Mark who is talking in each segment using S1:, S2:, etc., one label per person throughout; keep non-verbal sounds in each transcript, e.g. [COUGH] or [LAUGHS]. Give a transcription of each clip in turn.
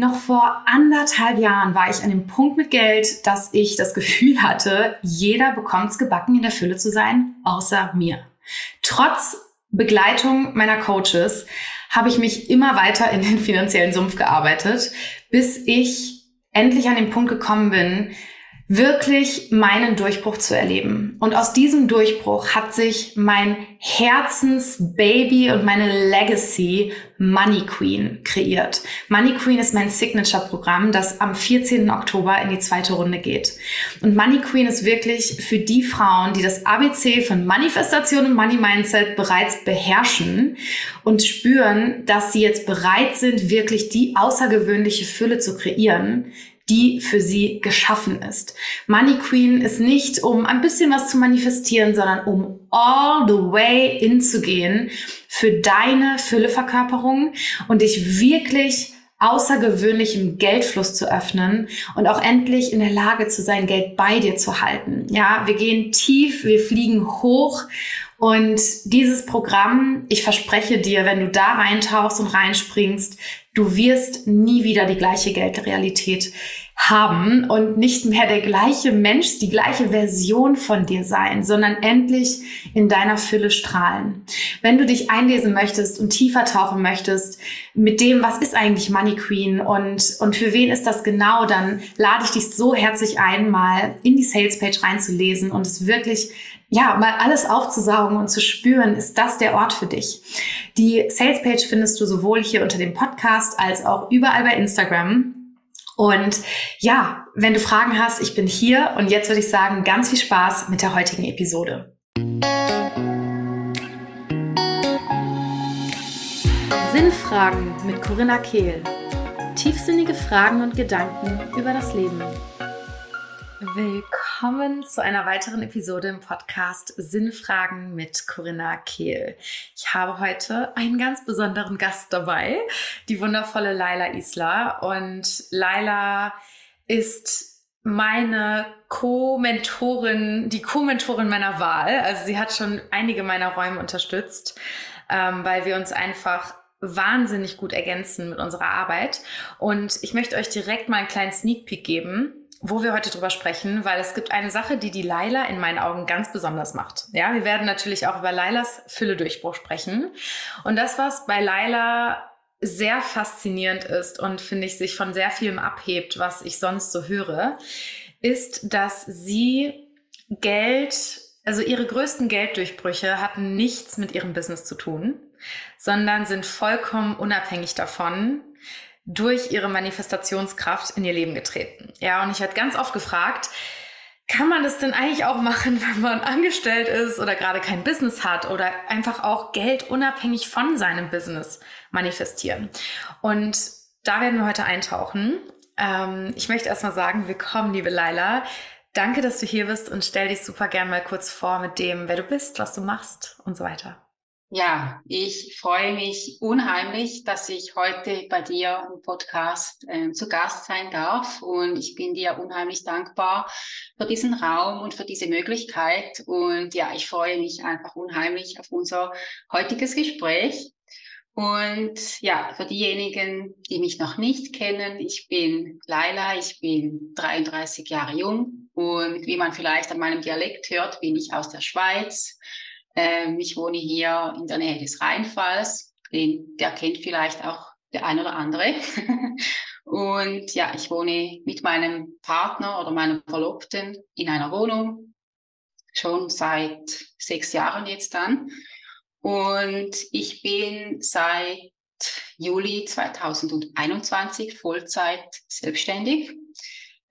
S1: Noch vor anderthalb Jahren war ich an dem Punkt mit Geld, dass ich das Gefühl hatte, jeder bekommt's gebacken, in der Fülle zu sein, außer mir. Trotz Begleitung meiner Coaches habe ich mich immer weiter in den finanziellen Sumpf gearbeitet, bis ich endlich an den Punkt gekommen bin, wirklich meinen Durchbruch zu erleben. Und aus diesem Durchbruch hat sich mein Herzensbaby und meine Legacy Money Queen kreiert. Money Queen ist mein Signature-Programm, das am 14. Oktober in die zweite Runde geht. Und Money Queen ist wirklich für die Frauen, die das ABC von Manifestation und Money Mindset bereits beherrschen und spüren, dass sie jetzt bereit sind, wirklich die außergewöhnliche Fülle zu kreieren, die für sie geschaffen ist. Money Queen ist nicht, um ein bisschen was zu manifestieren, sondern um all the way in zu gehen für deine Fülleverkörperung und dich wirklich außergewöhnlichem Geldfluss zu öffnen und auch endlich in der Lage zu sein, Geld bei dir zu halten. Ja, wir gehen tief, wir fliegen hoch und dieses Programm, ich verspreche dir, wenn du da reintauchst und reinspringst, du wirst nie wieder die gleiche Geldrealität haben und nicht mehr der gleiche Mensch, die gleiche Version von dir sein, sondern endlich in deiner Fülle strahlen. Wenn du dich einlesen möchtest und tiefer tauchen möchtest mit dem, was ist eigentlich Money Queen und, und für wen ist das genau, dann lade ich dich so herzlich ein, mal in die Sales Page reinzulesen und es wirklich ja, mal alles aufzusaugen und zu spüren, ist das der Ort für dich. Die Sales Page findest du sowohl hier unter dem Podcast als auch überall bei Instagram. Und ja, wenn du Fragen hast, ich bin hier und jetzt würde ich sagen, ganz viel Spaß mit der heutigen Episode. Sinnfragen mit Corinna Kehl. Tiefsinnige Fragen und Gedanken über das Leben. Willkommen zu einer weiteren Episode im Podcast Sinnfragen mit Corinna Kehl. Ich habe heute einen ganz besonderen Gast dabei, die wundervolle Laila Isla. Und Laila ist meine Co-Mentorin, die Co-Mentorin meiner Wahl. Also sie hat schon einige meiner Räume unterstützt, ähm, weil wir uns einfach wahnsinnig gut ergänzen mit unserer Arbeit. Und ich möchte euch direkt mal einen kleinen Sneak Peek geben wo wir heute drüber sprechen, weil es gibt eine Sache, die die Laila in meinen Augen ganz besonders macht. Ja, wir werden natürlich auch über Lailas Fülle-Durchbruch sprechen. Und das, was bei Laila sehr faszinierend ist und finde ich sich von sehr vielem abhebt, was ich sonst so höre, ist, dass sie Geld, also ihre größten Gelddurchbrüche hatten nichts mit ihrem Business zu tun, sondern sind vollkommen unabhängig davon, durch ihre Manifestationskraft in ihr Leben getreten. Ja, und ich hatte ganz oft gefragt, kann man das denn eigentlich auch machen, [LAUGHS] wenn man angestellt ist oder gerade kein Business hat oder einfach auch Geld unabhängig von seinem Business manifestieren? Und da werden wir heute eintauchen. Ähm, ich möchte erstmal sagen, willkommen, liebe Laila. Danke, dass du hier bist und stell dich super gern mal kurz vor mit dem, wer du bist, was du machst und so weiter.
S2: Ja, ich freue mich unheimlich, dass ich heute bei dir im Podcast äh, zu Gast sein darf. Und ich bin dir unheimlich dankbar für diesen Raum und für diese Möglichkeit. Und ja, ich freue mich einfach unheimlich auf unser heutiges Gespräch. Und ja, für diejenigen, die mich noch nicht kennen, ich bin Laila, ich bin 33 Jahre jung und wie man vielleicht an meinem Dialekt hört, bin ich aus der Schweiz ähm, ich wohne hier in der Nähe des Rheinfalls. Den, der kennt vielleicht auch der ein oder andere. [LAUGHS] und ja, ich wohne mit meinem Partner oder meinem Verlobten in einer Wohnung. Schon seit sechs Jahren jetzt dann. Und ich bin seit Juli 2021 Vollzeit selbstständig.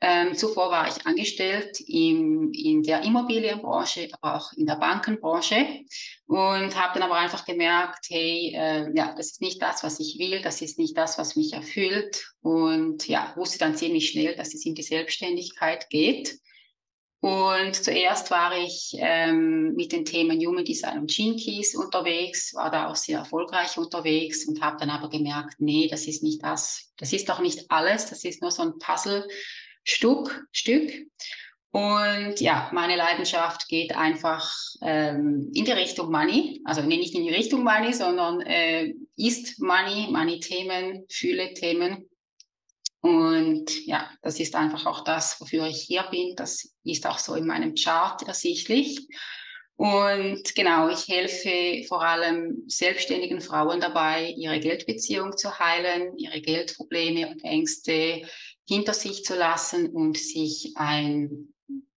S2: Ähm, zuvor war ich angestellt im, in der Immobilienbranche, aber auch in der Bankenbranche und habe dann aber einfach gemerkt, hey, äh, ja, das ist nicht das, was ich will, das ist nicht das, was mich erfüllt und ja, wusste dann ziemlich schnell, dass es in die Selbstständigkeit geht. Und zuerst war ich ähm, mit den Themen Human Design und Gene Keys unterwegs, war da auch sehr erfolgreich unterwegs und habe dann aber gemerkt, nee, das ist nicht das, das ist doch nicht alles, das ist nur so ein Puzzle Stück, Stück. Und ja, meine Leidenschaft geht einfach ähm, in die Richtung Money. Also nee, nicht in die Richtung Money, sondern äh, ist Money, Money-Themen, Fühle-Themen. Und ja, das ist einfach auch das, wofür ich hier bin. Das ist auch so in meinem Chart ersichtlich. Und genau, ich helfe vor allem selbstständigen Frauen dabei, ihre Geldbeziehung zu heilen, ihre Geldprobleme und Ängste hinter sich zu lassen und sich ein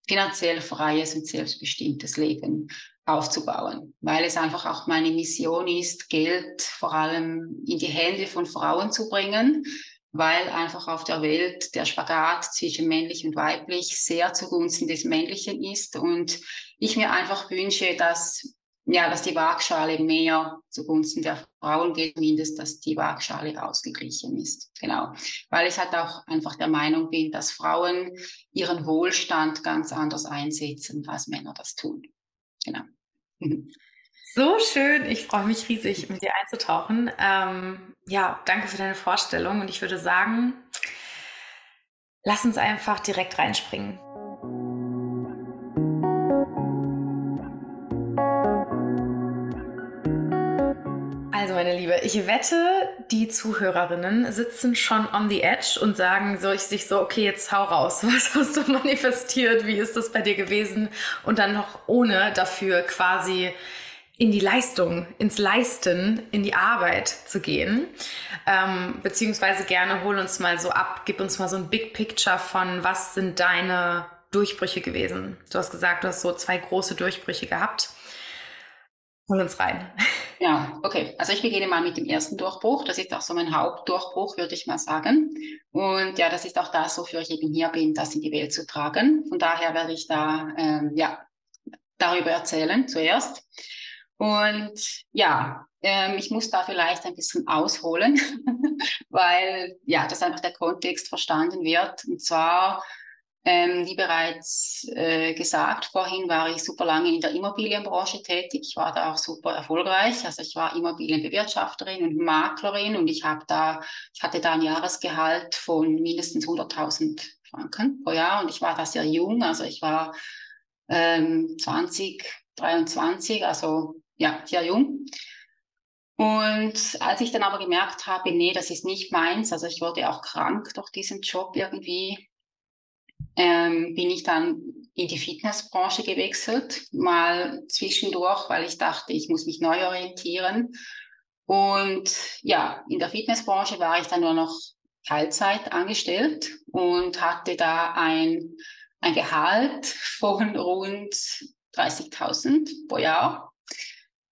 S2: finanziell freies und selbstbestimmtes Leben aufzubauen, weil es einfach auch meine Mission ist, Geld vor allem in die Hände von Frauen zu bringen, weil einfach auf der Welt der Spagat zwischen männlich und weiblich sehr zugunsten des Männlichen ist. Und ich mir einfach wünsche, dass ja, dass die Waagschale mehr zugunsten der Frauen geht, zumindest, dass die Waagschale ausgeglichen ist. Genau. Weil ich halt auch einfach der Meinung bin, dass Frauen ihren Wohlstand ganz anders einsetzen, als Männer das tun. Genau.
S1: So schön. Ich freue mich riesig, mit dir einzutauchen. Ähm, ja, danke für deine Vorstellung. Und ich würde sagen, lass uns einfach direkt reinspringen. Liebe, ich wette, die Zuhörerinnen sitzen schon on the edge und sagen so, ich sich so, okay, jetzt hau raus. [LAUGHS] Was hast du manifestiert? Wie ist das bei dir gewesen? Und dann noch ohne dafür quasi in die Leistung, ins Leisten, in die Arbeit zu gehen. Ähm, beziehungsweise gerne hol uns mal so ab, gib uns mal so ein Big Picture von, was sind deine Durchbrüche gewesen? Du hast gesagt, du hast so zwei große Durchbrüche gehabt. Hol uns rein. [LAUGHS]
S2: Ja, okay. Also ich beginne mal mit dem ersten Durchbruch. Das ist auch so mein Hauptdurchbruch, würde ich mal sagen. Und ja, das ist auch das, wofür ich eben hier bin, das in die Welt zu tragen. Von daher werde ich da ähm, ja darüber erzählen zuerst. Und ja, ähm, ich muss da vielleicht ein bisschen ausholen, [LAUGHS] weil ja, dass einfach der Kontext verstanden wird. Und zwar, ähm, wie bereits äh, gesagt, vorhin war ich super lange in der Immobilienbranche tätig. Ich war da auch super erfolgreich. Also ich war Immobilienbewirtschafterin und Maklerin und ich habe da, ich hatte da ein Jahresgehalt von mindestens 100.000 Franken pro Jahr und ich war da sehr jung. Also ich war ähm, 20, 23, also ja, sehr jung. Und als ich dann aber gemerkt habe, nee, das ist nicht meins, also ich wurde auch krank durch diesen Job irgendwie, ähm, bin ich dann in die Fitnessbranche gewechselt, mal zwischendurch, weil ich dachte, ich muss mich neu orientieren. Und ja, in der Fitnessbranche war ich dann nur noch Teilzeit angestellt und hatte da ein, ein Gehalt von rund 30.000 pro Jahr.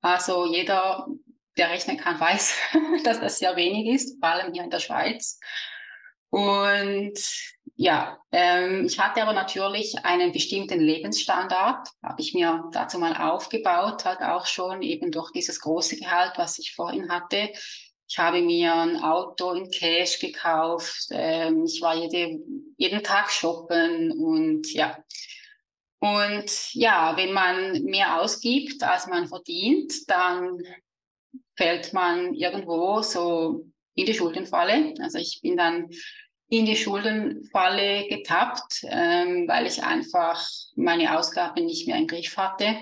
S2: Also jeder, der rechnen kann, weiß, [LAUGHS] dass das sehr wenig ist, vor allem hier in der Schweiz. Und ja, ähm, ich hatte aber natürlich einen bestimmten Lebensstandard, habe ich mir dazu mal aufgebaut, halt auch schon eben durch dieses große Gehalt, was ich vorhin hatte. Ich habe mir ein Auto in Cash gekauft. Ähm, ich war jede, jeden Tag shoppen und ja, und ja, wenn man mehr ausgibt, als man verdient, dann fällt man irgendwo so in die Schuldenfalle. Also ich bin dann in die Schuldenfalle getappt, ähm, weil ich einfach meine Ausgaben nicht mehr im Griff hatte.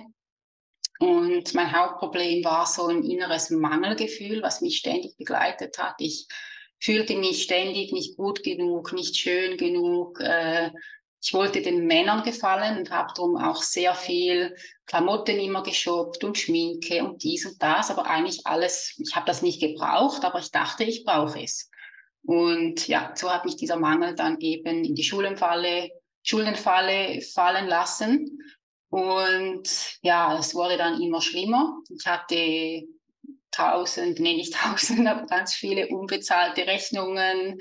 S2: Und mein Hauptproblem war so ein inneres Mangelgefühl, was mich ständig begleitet hat. Ich fühlte mich ständig nicht gut genug, nicht schön genug, äh, ich wollte den Männern gefallen und habe darum auch sehr viel Klamotten immer geshoppt und Schminke und dies und das, aber eigentlich alles, ich habe das nicht gebraucht, aber ich dachte, ich brauche es. Und ja, so hat mich dieser Mangel dann eben in die Schuldenfalle, Schuldenfalle fallen lassen. Und ja, es wurde dann immer schlimmer. Ich hatte tausend, nee, nicht [LAUGHS] tausend, aber ganz viele unbezahlte Rechnungen,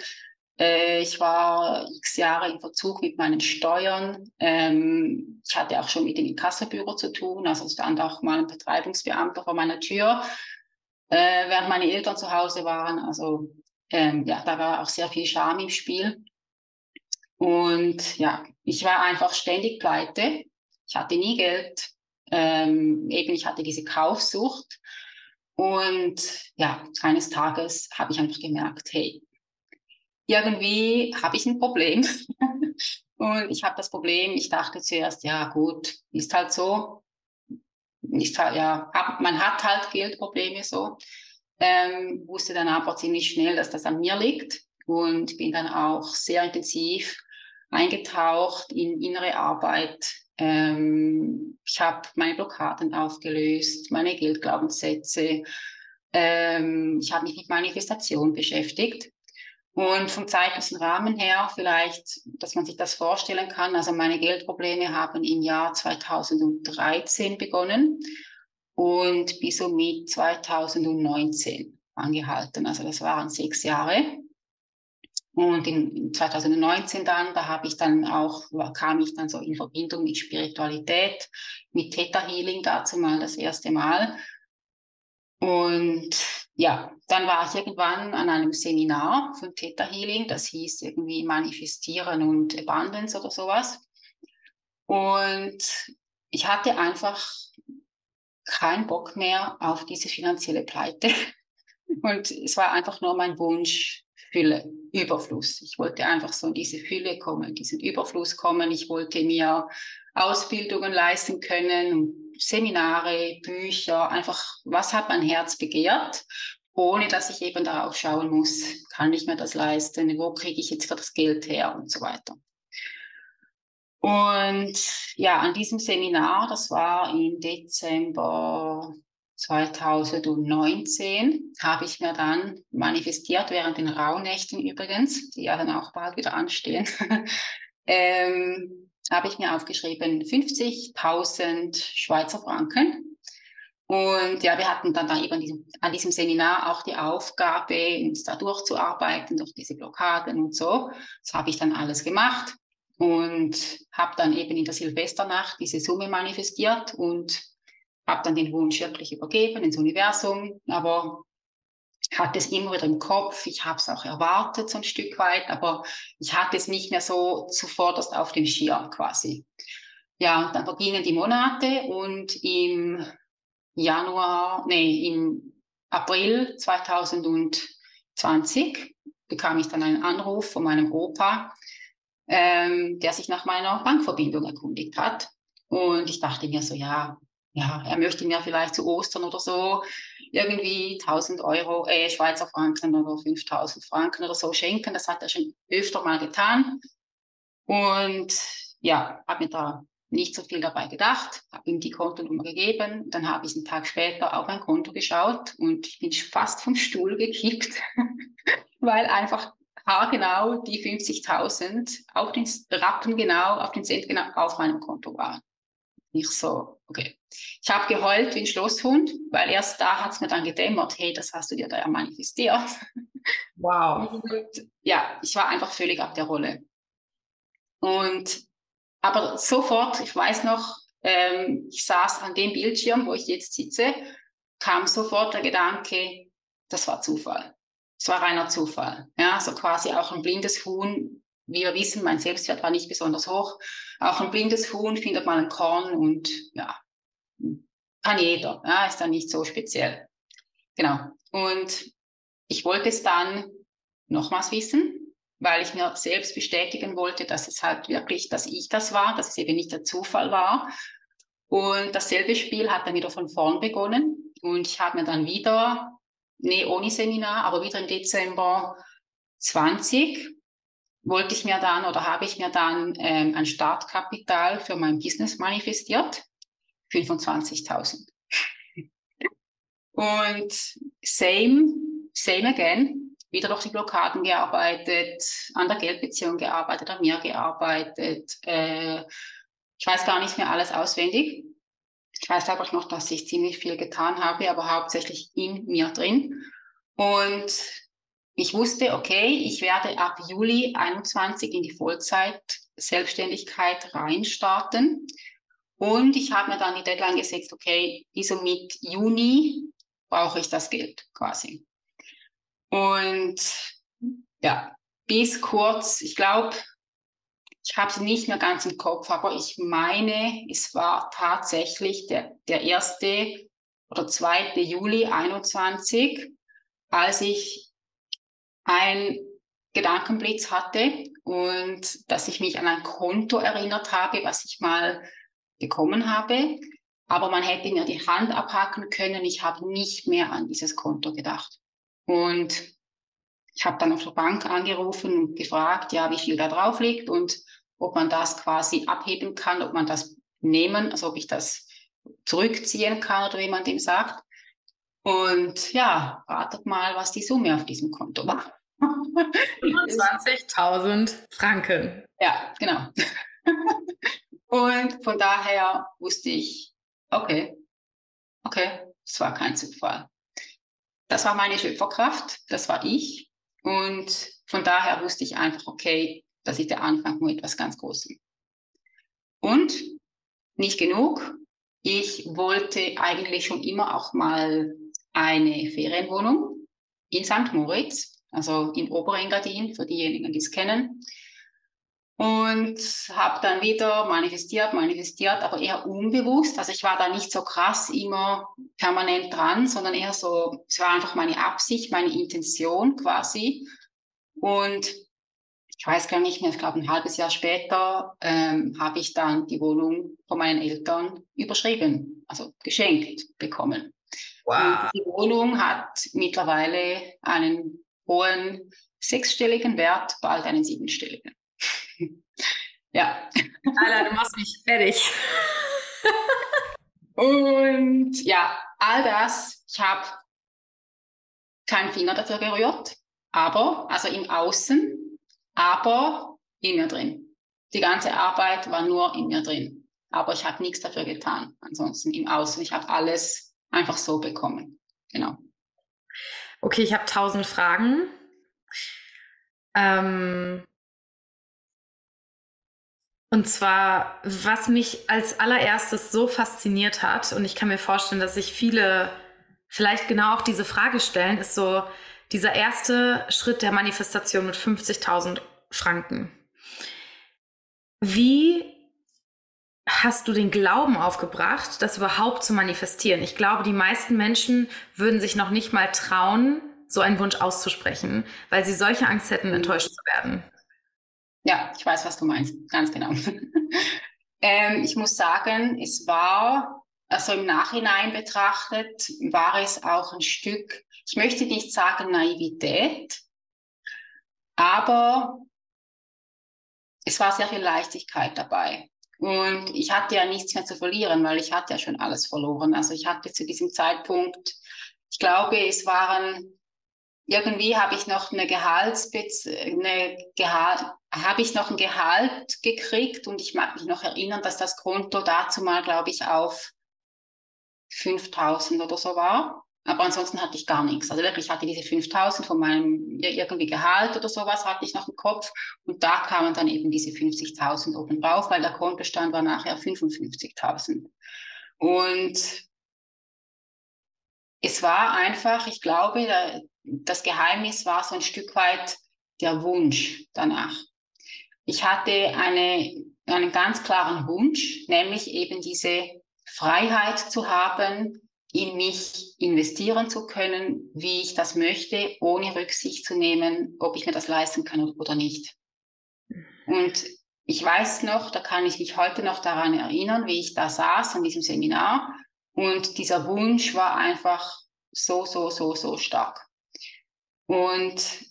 S2: äh, ich war x Jahre in Verzug mit meinen Steuern. Ähm, ich hatte auch schon mit dem Inkassobüro zu tun. Also stand auch mal ein Betreibungsbeamter vor meiner Tür, äh, während meine Eltern zu Hause waren. Also ähm, ja, da war auch sehr viel Scham im Spiel. Und ja, ich war einfach ständig pleite. Ich hatte nie Geld. Ähm, eben, ich hatte diese Kaufsucht. Und ja, eines Tages habe ich einfach gemerkt, hey, irgendwie habe ich ein Problem. [LAUGHS] und ich habe das Problem, ich dachte zuerst, ja gut, ist halt so. Ist halt, ja, man hat halt Geldprobleme so. Ähm, wusste dann aber ziemlich schnell, dass das an mir liegt. und bin dann auch sehr intensiv eingetaucht in innere Arbeit. Ähm, ich habe meine Blockaden aufgelöst, meine Geldglaubenssätze. Ähm, ich habe mich mit Manifestation beschäftigt. Und vom zeitlichen Rahmen her vielleicht, dass man sich das vorstellen kann. Also meine Geldprobleme haben im Jahr 2013 begonnen und bis somit 2019 angehalten. Also das waren sechs Jahre. Und in 2019 dann, da habe ich dann auch, kam ich dann so in Verbindung mit Spiritualität, mit Theta Healing dazu mal das erste Mal. Und ja, dann war ich irgendwann an einem Seminar von Theta Healing, das hieß irgendwie Manifestieren und Abundance oder sowas. Und ich hatte einfach keinen Bock mehr auf diese finanzielle Pleite. [LAUGHS] Und es war einfach nur mein Wunsch, Fülle, Überfluss. Ich wollte einfach so in diese Fülle kommen, diesen Überfluss kommen. Ich wollte mir Ausbildungen leisten können, Seminare, Bücher, einfach, was hat mein Herz begehrt, ohne dass ich eben darauf schauen muss, kann ich mir das leisten, wo kriege ich jetzt für das Geld her und so weiter. Und ja, an diesem Seminar, das war im Dezember 2019 habe ich mir dann manifestiert, während den Rauhnächten übrigens, die ja dann auch bald wieder anstehen, [LAUGHS] ähm, habe ich mir aufgeschrieben 50.000 Schweizer Franken. Und ja, wir hatten dann da eben diesem, an diesem Seminar auch die Aufgabe, uns da durchzuarbeiten, durch diese Blockaden und so. Das habe ich dann alles gemacht und habe dann eben in der Silvesternacht diese Summe manifestiert und habe dann den Wunsch wirklich übergeben ins Universum, aber hatte es immer wieder im Kopf. Ich habe es auch erwartet so ein Stück weit, aber ich hatte es nicht mehr so zuvorderst auf dem Schirm quasi. Ja, dann vergingen die Monate und im Januar, nee, im April 2020 bekam ich dann einen Anruf von meinem Opa, ähm, der sich nach meiner Bankverbindung erkundigt hat. Und ich dachte mir so, ja, ja, er möchte mir vielleicht zu Ostern oder so irgendwie 1000 Euro, äh, Schweizer Franken oder 5000 Franken oder so schenken. Das hat er schon öfter mal getan. Und ja, habe mir da nicht so viel dabei gedacht, habe ihm die Kontonummer gegeben. Dann habe ich einen Tag später auf mein Konto geschaut und ich bin fast vom Stuhl gekippt, [LAUGHS] weil einfach haargenau die 50.000 auf den Rappen genau, auf den Cent genau auf meinem Konto waren. Nicht so, okay. Ich habe geheult wie ein Schlosshund, weil erst da hat es mir dann gedämmert, hey, das hast du dir da ja manifestiert.
S1: Wow.
S2: Und ja, ich war einfach völlig ab der Rolle. Und aber sofort, ich weiß noch, ähm, ich saß an dem Bildschirm, wo ich jetzt sitze, kam sofort der Gedanke, das war Zufall. Es war reiner Zufall. Ja, so quasi auch ein blindes Huhn wie wir wissen, mein Selbstwert war nicht besonders hoch. Auch ein blindes Huhn findet man ein Korn und ja, kann jeder. Ja, ist dann nicht so speziell. Genau. Und ich wollte es dann nochmals wissen, weil ich mir selbst bestätigen wollte, dass es halt wirklich, dass ich das war, dass es eben nicht der Zufall war. Und dasselbe Spiel hat dann wieder von vorn begonnen. Und ich habe mir dann wieder, nee, ohne Seminar, aber wieder im Dezember 20 wollte ich mir dann oder habe ich mir dann ähm, ein Startkapital für mein Business manifestiert, 25.000. Und same, same again, wieder durch die Blockaden gearbeitet, an der Geldbeziehung gearbeitet, an mir gearbeitet. Äh, ich weiß gar nicht mehr alles auswendig. Ich weiß einfach noch, dass ich ziemlich viel getan habe, aber hauptsächlich in mir drin. Und ich wusste, okay, ich werde ab Juli 21 in die Vollzeit-Selbstständigkeit reinstarten. Und ich habe mir dann die Deadline gesetzt, okay, bis mit Juni brauche ich das Geld quasi. Und ja, bis kurz, ich glaube, ich habe es nicht mehr ganz im Kopf, aber ich meine, es war tatsächlich der, der erste oder zweite Juli 21, als ich ein Gedankenblitz hatte und dass ich mich an ein Konto erinnert habe, was ich mal bekommen habe. Aber man hätte mir die Hand abhacken können. Ich habe nicht mehr an dieses Konto gedacht. Und ich habe dann auf der Bank angerufen und gefragt, ja, wie viel da drauf liegt und ob man das quasi abheben kann, ob man das nehmen, also ob ich das zurückziehen kann oder wie man dem sagt. Und ja, ratet mal, was die Summe auf diesem Konto war. [LAUGHS]
S1: 25.000 Franken.
S2: Ja, genau. Und von daher wusste ich, okay, okay, es war kein Zufall. Das war meine Schöpferkraft, das war ich. Und von daher wusste ich einfach, okay, das ist der Anfang von etwas ganz Großem. Und nicht genug. Ich wollte eigentlich schon immer auch mal eine Ferienwohnung in St. Moritz, also im Oberengadin, für diejenigen, die es kennen. Und habe dann wieder manifestiert, manifestiert, aber eher unbewusst. Also ich war da nicht so krass immer permanent dran, sondern eher so, es war einfach meine Absicht, meine Intention quasi. Und ich weiß gar nicht mehr, ich glaube ein halbes Jahr später ähm, habe ich dann die Wohnung von meinen Eltern überschrieben, also geschenkt bekommen. Wow. Die Wohnung hat mittlerweile einen hohen sechsstelligen Wert, bald einen siebenstelligen. [LAUGHS] ja.
S1: Alter, du machst mich fertig. [LAUGHS]
S2: Und ja, all das, ich habe keinen Finger dafür gerührt, aber, also im Außen, aber in mir drin. Die ganze Arbeit war nur in mir drin. Aber ich habe nichts dafür getan. Ansonsten im Außen, ich habe alles einfach so bekommen. Genau.
S1: Okay, ich habe tausend Fragen. Ähm, und zwar, was mich als allererstes so fasziniert hat, und ich kann mir vorstellen, dass sich viele vielleicht genau auch diese Frage stellen, ist so dieser erste Schritt der Manifestation mit 50.000 Franken. Wie hast du den Glauben aufgebracht, das überhaupt zu manifestieren? Ich glaube, die meisten Menschen würden sich noch nicht mal trauen, so einen Wunsch auszusprechen, weil sie solche Angst hätten, enttäuscht zu werden.
S2: Ja, ich weiß, was du meinst, ganz genau. [LAUGHS] ähm, ich muss sagen, es war, also im Nachhinein betrachtet, war es auch ein Stück, ich möchte nicht sagen Naivität, aber es war sehr viel Leichtigkeit dabei. Und ich hatte ja nichts mehr zu verlieren, weil ich hatte ja schon alles verloren. Also ich hatte zu diesem Zeitpunkt, ich glaube, es waren irgendwie habe ich noch eine Gehaltsbez eine Gehalt habe ich noch ein Gehalt gekriegt und ich mag mich noch erinnern, dass das Konto dazu mal, glaube ich, auf 5000 oder so war. Aber ansonsten hatte ich gar nichts. Also wirklich, ich hatte diese 5000 von meinem irgendwie Gehalt oder sowas, hatte ich noch im Kopf. Und da kamen dann eben diese 50.000 oben drauf, weil der Kontostand war nachher 55.000. Und es war einfach, ich glaube, das Geheimnis war so ein Stück weit der Wunsch danach. Ich hatte eine, einen ganz klaren Wunsch, nämlich eben diese Freiheit zu haben, in mich investieren zu können, wie ich das möchte, ohne Rücksicht zu nehmen, ob ich mir das leisten kann oder nicht. Und ich weiß noch, da kann ich mich heute noch daran erinnern, wie ich da saß an diesem Seminar und dieser Wunsch war einfach so, so, so, so stark. Und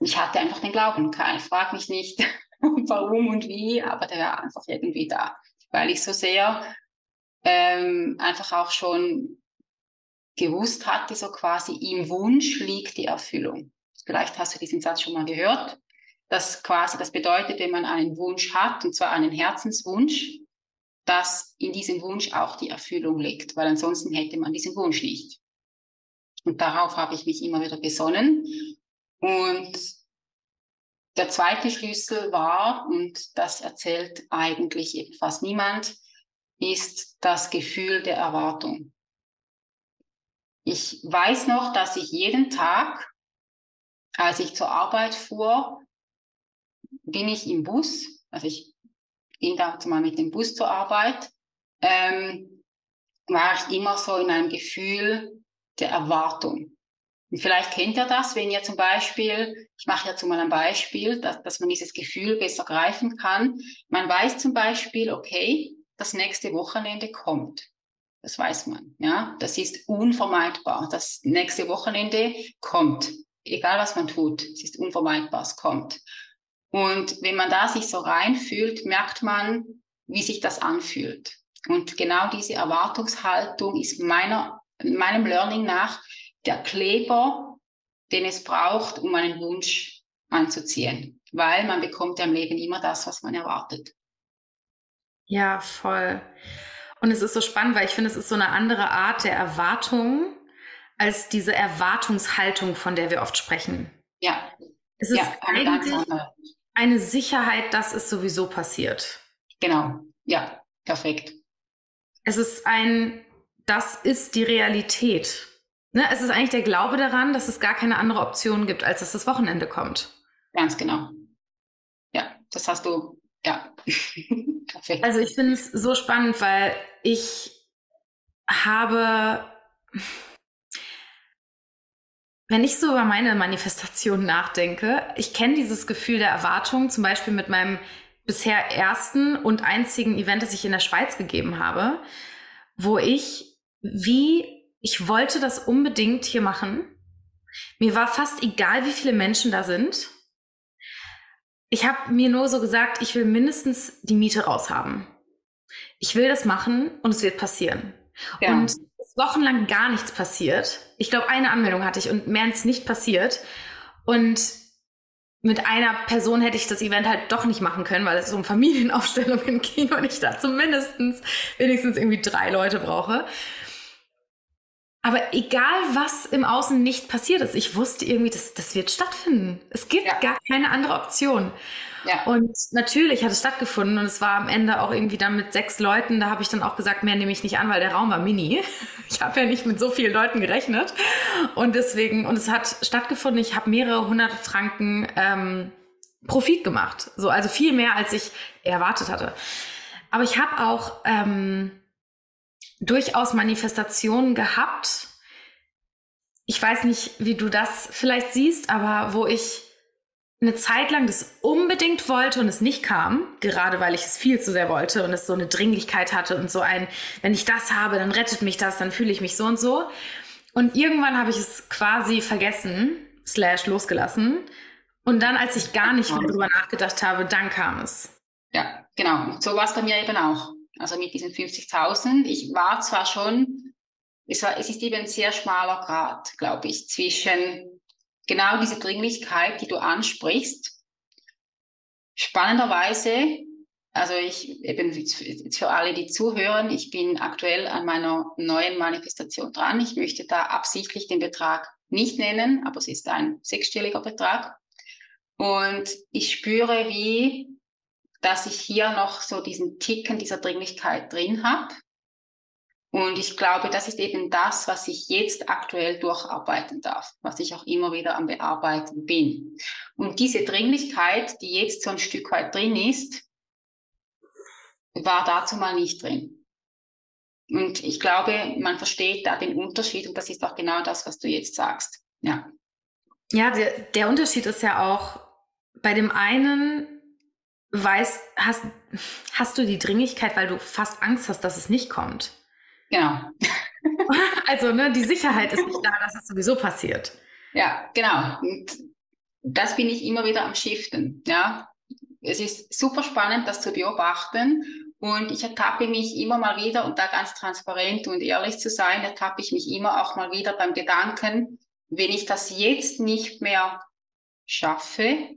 S2: ich hatte einfach den Glauben. Ich frage mich nicht, [LAUGHS] warum und wie, aber der war einfach irgendwie da, weil ich so sehr ähm, einfach auch schon gewusst hatte, so quasi im Wunsch liegt die Erfüllung. Vielleicht hast du diesen Satz schon mal gehört. Das quasi, das bedeutet, wenn man einen Wunsch hat, und zwar einen Herzenswunsch, dass in diesem Wunsch auch die Erfüllung liegt, weil ansonsten hätte man diesen Wunsch nicht. Und darauf habe ich mich immer wieder besonnen. Und der zweite Schlüssel war, und das erzählt eigentlich fast niemand, ist das Gefühl der Erwartung. Ich weiß noch, dass ich jeden Tag, als ich zur Arbeit fuhr, bin ich im Bus, also ich ging da mal mit dem Bus zur Arbeit, ähm, war ich immer so in einem Gefühl der Erwartung. Und vielleicht kennt ihr das, wenn ihr zum Beispiel, ich mache jetzt mal ein Beispiel, dass, dass man dieses Gefühl besser greifen kann. Man weiß zum Beispiel, okay, das nächste Wochenende kommt. Das weiß man. Ja, das ist unvermeidbar. Das nächste Wochenende kommt. egal was man tut, es ist unvermeidbar, es kommt. Und wenn man da sich so reinfühlt, merkt man, wie sich das anfühlt. Und genau diese Erwartungshaltung ist meiner, meinem Learning nach der Kleber, den es braucht, um einen Wunsch anzuziehen. Weil man bekommt ja im Leben immer das, was man erwartet.
S1: Ja, voll. Und es ist so spannend, weil ich finde, es ist so eine andere Art der Erwartung als diese Erwartungshaltung, von der wir oft sprechen.
S2: Ja.
S1: Es ist ja, eigentlich eine Sicherheit, dass es sowieso passiert.
S2: Genau. Ja, perfekt.
S1: Es ist ein, das ist die Realität. Ne? Es ist eigentlich der Glaube daran, dass es gar keine andere Option gibt, als dass das Wochenende kommt.
S2: Ganz genau. Ja, das hast du, ja. [LAUGHS]
S1: perfekt. Also ich finde es so spannend, weil ich habe wenn ich so über meine Manifestation nachdenke, ich kenne dieses Gefühl der Erwartung, zum Beispiel mit meinem bisher ersten und einzigen Event, das ich in der Schweiz gegeben habe, wo ich wie, ich wollte das unbedingt hier machen. Mir war fast egal, wie viele Menschen da sind. Ich habe mir nur so gesagt, ich will mindestens die Miete raushaben. Ich will das machen und es wird passieren. Ja. Und wochenlang gar nichts passiert. Ich glaube, eine Anmeldung hatte ich und mehr ist nicht passiert. Und mit einer Person hätte ich das Event halt doch nicht machen können, weil es um Familienaufstellungen [LAUGHS] ging und ich da zumindest wenigstens irgendwie drei Leute brauche. Aber egal, was im Außen nicht passiert ist, ich wusste irgendwie, das, das wird stattfinden. Es gibt ja. gar keine andere Option. Ja. Und natürlich hat es stattgefunden und es war am Ende auch irgendwie dann mit sechs Leuten. Da habe ich dann auch gesagt, mehr nehme ich nicht an, weil der Raum war mini. [LAUGHS] Ich habe ja nicht mit so vielen Leuten gerechnet. Und deswegen, und es hat stattgefunden. Ich habe mehrere hundert Franken ähm, Profit gemacht. So, also viel mehr, als ich erwartet hatte. Aber ich habe auch ähm, durchaus Manifestationen gehabt. Ich weiß nicht, wie du das vielleicht siehst, aber wo ich eine Zeit lang das unbedingt wollte und es nicht kam, gerade weil ich es viel zu sehr wollte und es so eine Dringlichkeit hatte und so ein, wenn ich das habe, dann rettet mich das, dann fühle ich mich so und so. Und irgendwann habe ich es quasi vergessen, slash losgelassen. Und dann, als ich gar nicht mehr drüber nachgedacht habe, dann kam es.
S2: Ja, genau. So war es bei mir eben auch. Also mit diesen 50.000. Ich war zwar schon, es, war, es ist eben ein sehr schmaler Grad, glaube ich, zwischen genau diese Dringlichkeit, die du ansprichst. Spannenderweise, also ich eben jetzt für alle, die zuhören, ich bin aktuell an meiner neuen Manifestation dran. Ich möchte da absichtlich den Betrag nicht nennen, aber es ist ein sechsstelliger Betrag. Und ich spüre, wie, dass ich hier noch so diesen Ticken dieser Dringlichkeit drin habe. Und ich glaube, das ist eben das, was ich jetzt aktuell durcharbeiten darf, was ich auch immer wieder am Bearbeiten bin. Und diese Dringlichkeit, die jetzt so ein Stück weit drin ist, war dazu mal nicht drin. Und ich glaube, man versteht da den Unterschied und das ist auch genau das, was du jetzt sagst. Ja.
S1: Ja, der, der Unterschied ist ja auch, bei dem einen weißt, hast, hast du die Dringlichkeit, weil du fast Angst hast, dass es nicht kommt.
S2: Genau. [LAUGHS]
S1: also, ne, die Sicherheit ist nicht [LAUGHS] da, dass es sowieso passiert.
S2: Ja, genau. Und das bin ich immer wieder am Shiften. Ja, es ist super spannend, das zu beobachten. Und ich ertappe mich immer mal wieder, und da ganz transparent und ehrlich zu sein, ertappe ich mich immer auch mal wieder beim Gedanken, wenn ich das jetzt nicht mehr schaffe,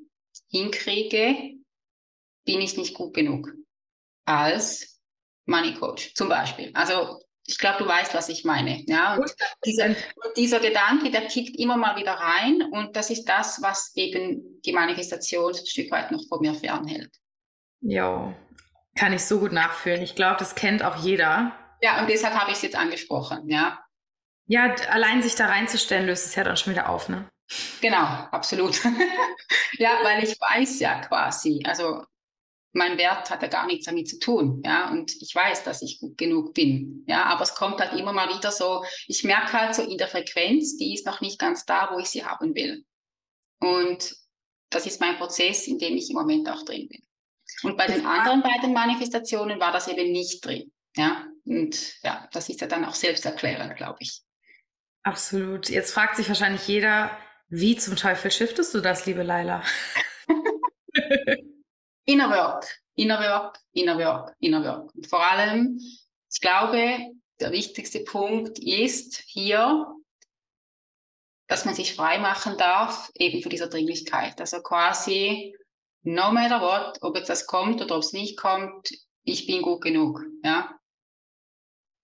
S2: hinkriege, bin ich nicht gut genug als Money Coach zum Beispiel. Also ich glaube, du weißt, was ich meine. Ja, und dieser, dieser Gedanke, der kickt immer mal wieder rein und das ist das, was eben die Manifestation ein Stück weit noch vor mir fernhält.
S1: Ja, kann ich so gut nachfühlen. Ich glaube, das kennt auch jeder.
S2: Ja, und deshalb habe ich es jetzt angesprochen, ja.
S1: Ja, allein sich da reinzustellen, löst es ja dann schon wieder auf, ne?
S2: Genau, absolut. [LAUGHS] ja, weil ich weiß ja quasi, also mein Wert hat ja gar nichts damit zu tun, ja, und ich weiß, dass ich gut genug bin, ja, aber es kommt halt immer mal wieder so, ich merke halt so in der Frequenz, die ist noch nicht ganz da, wo ich sie haben will. Und das ist mein Prozess, in dem ich im Moment auch drin bin. Und bei den anderen beiden Manifestationen war das eben nicht drin, ja, und ja, das ist ja dann auch selbsterklärend, glaube ich.
S1: Absolut. Jetzt fragt sich wahrscheinlich jeder, Wie zum Teufel shiftest du das, liebe Laila? [LAUGHS] [LAUGHS]
S2: inner Work, Inner Work, Inner Work, Inner Work. Und vor allem, ich glaube, der wichtigste Punkt ist hier, dass man sich frei machen darf, eben von dieser Dringlichkeit. Also quasi, no matter what, ob jetzt das kommt oder ob es nicht kommt, ich bin gut genug, ja.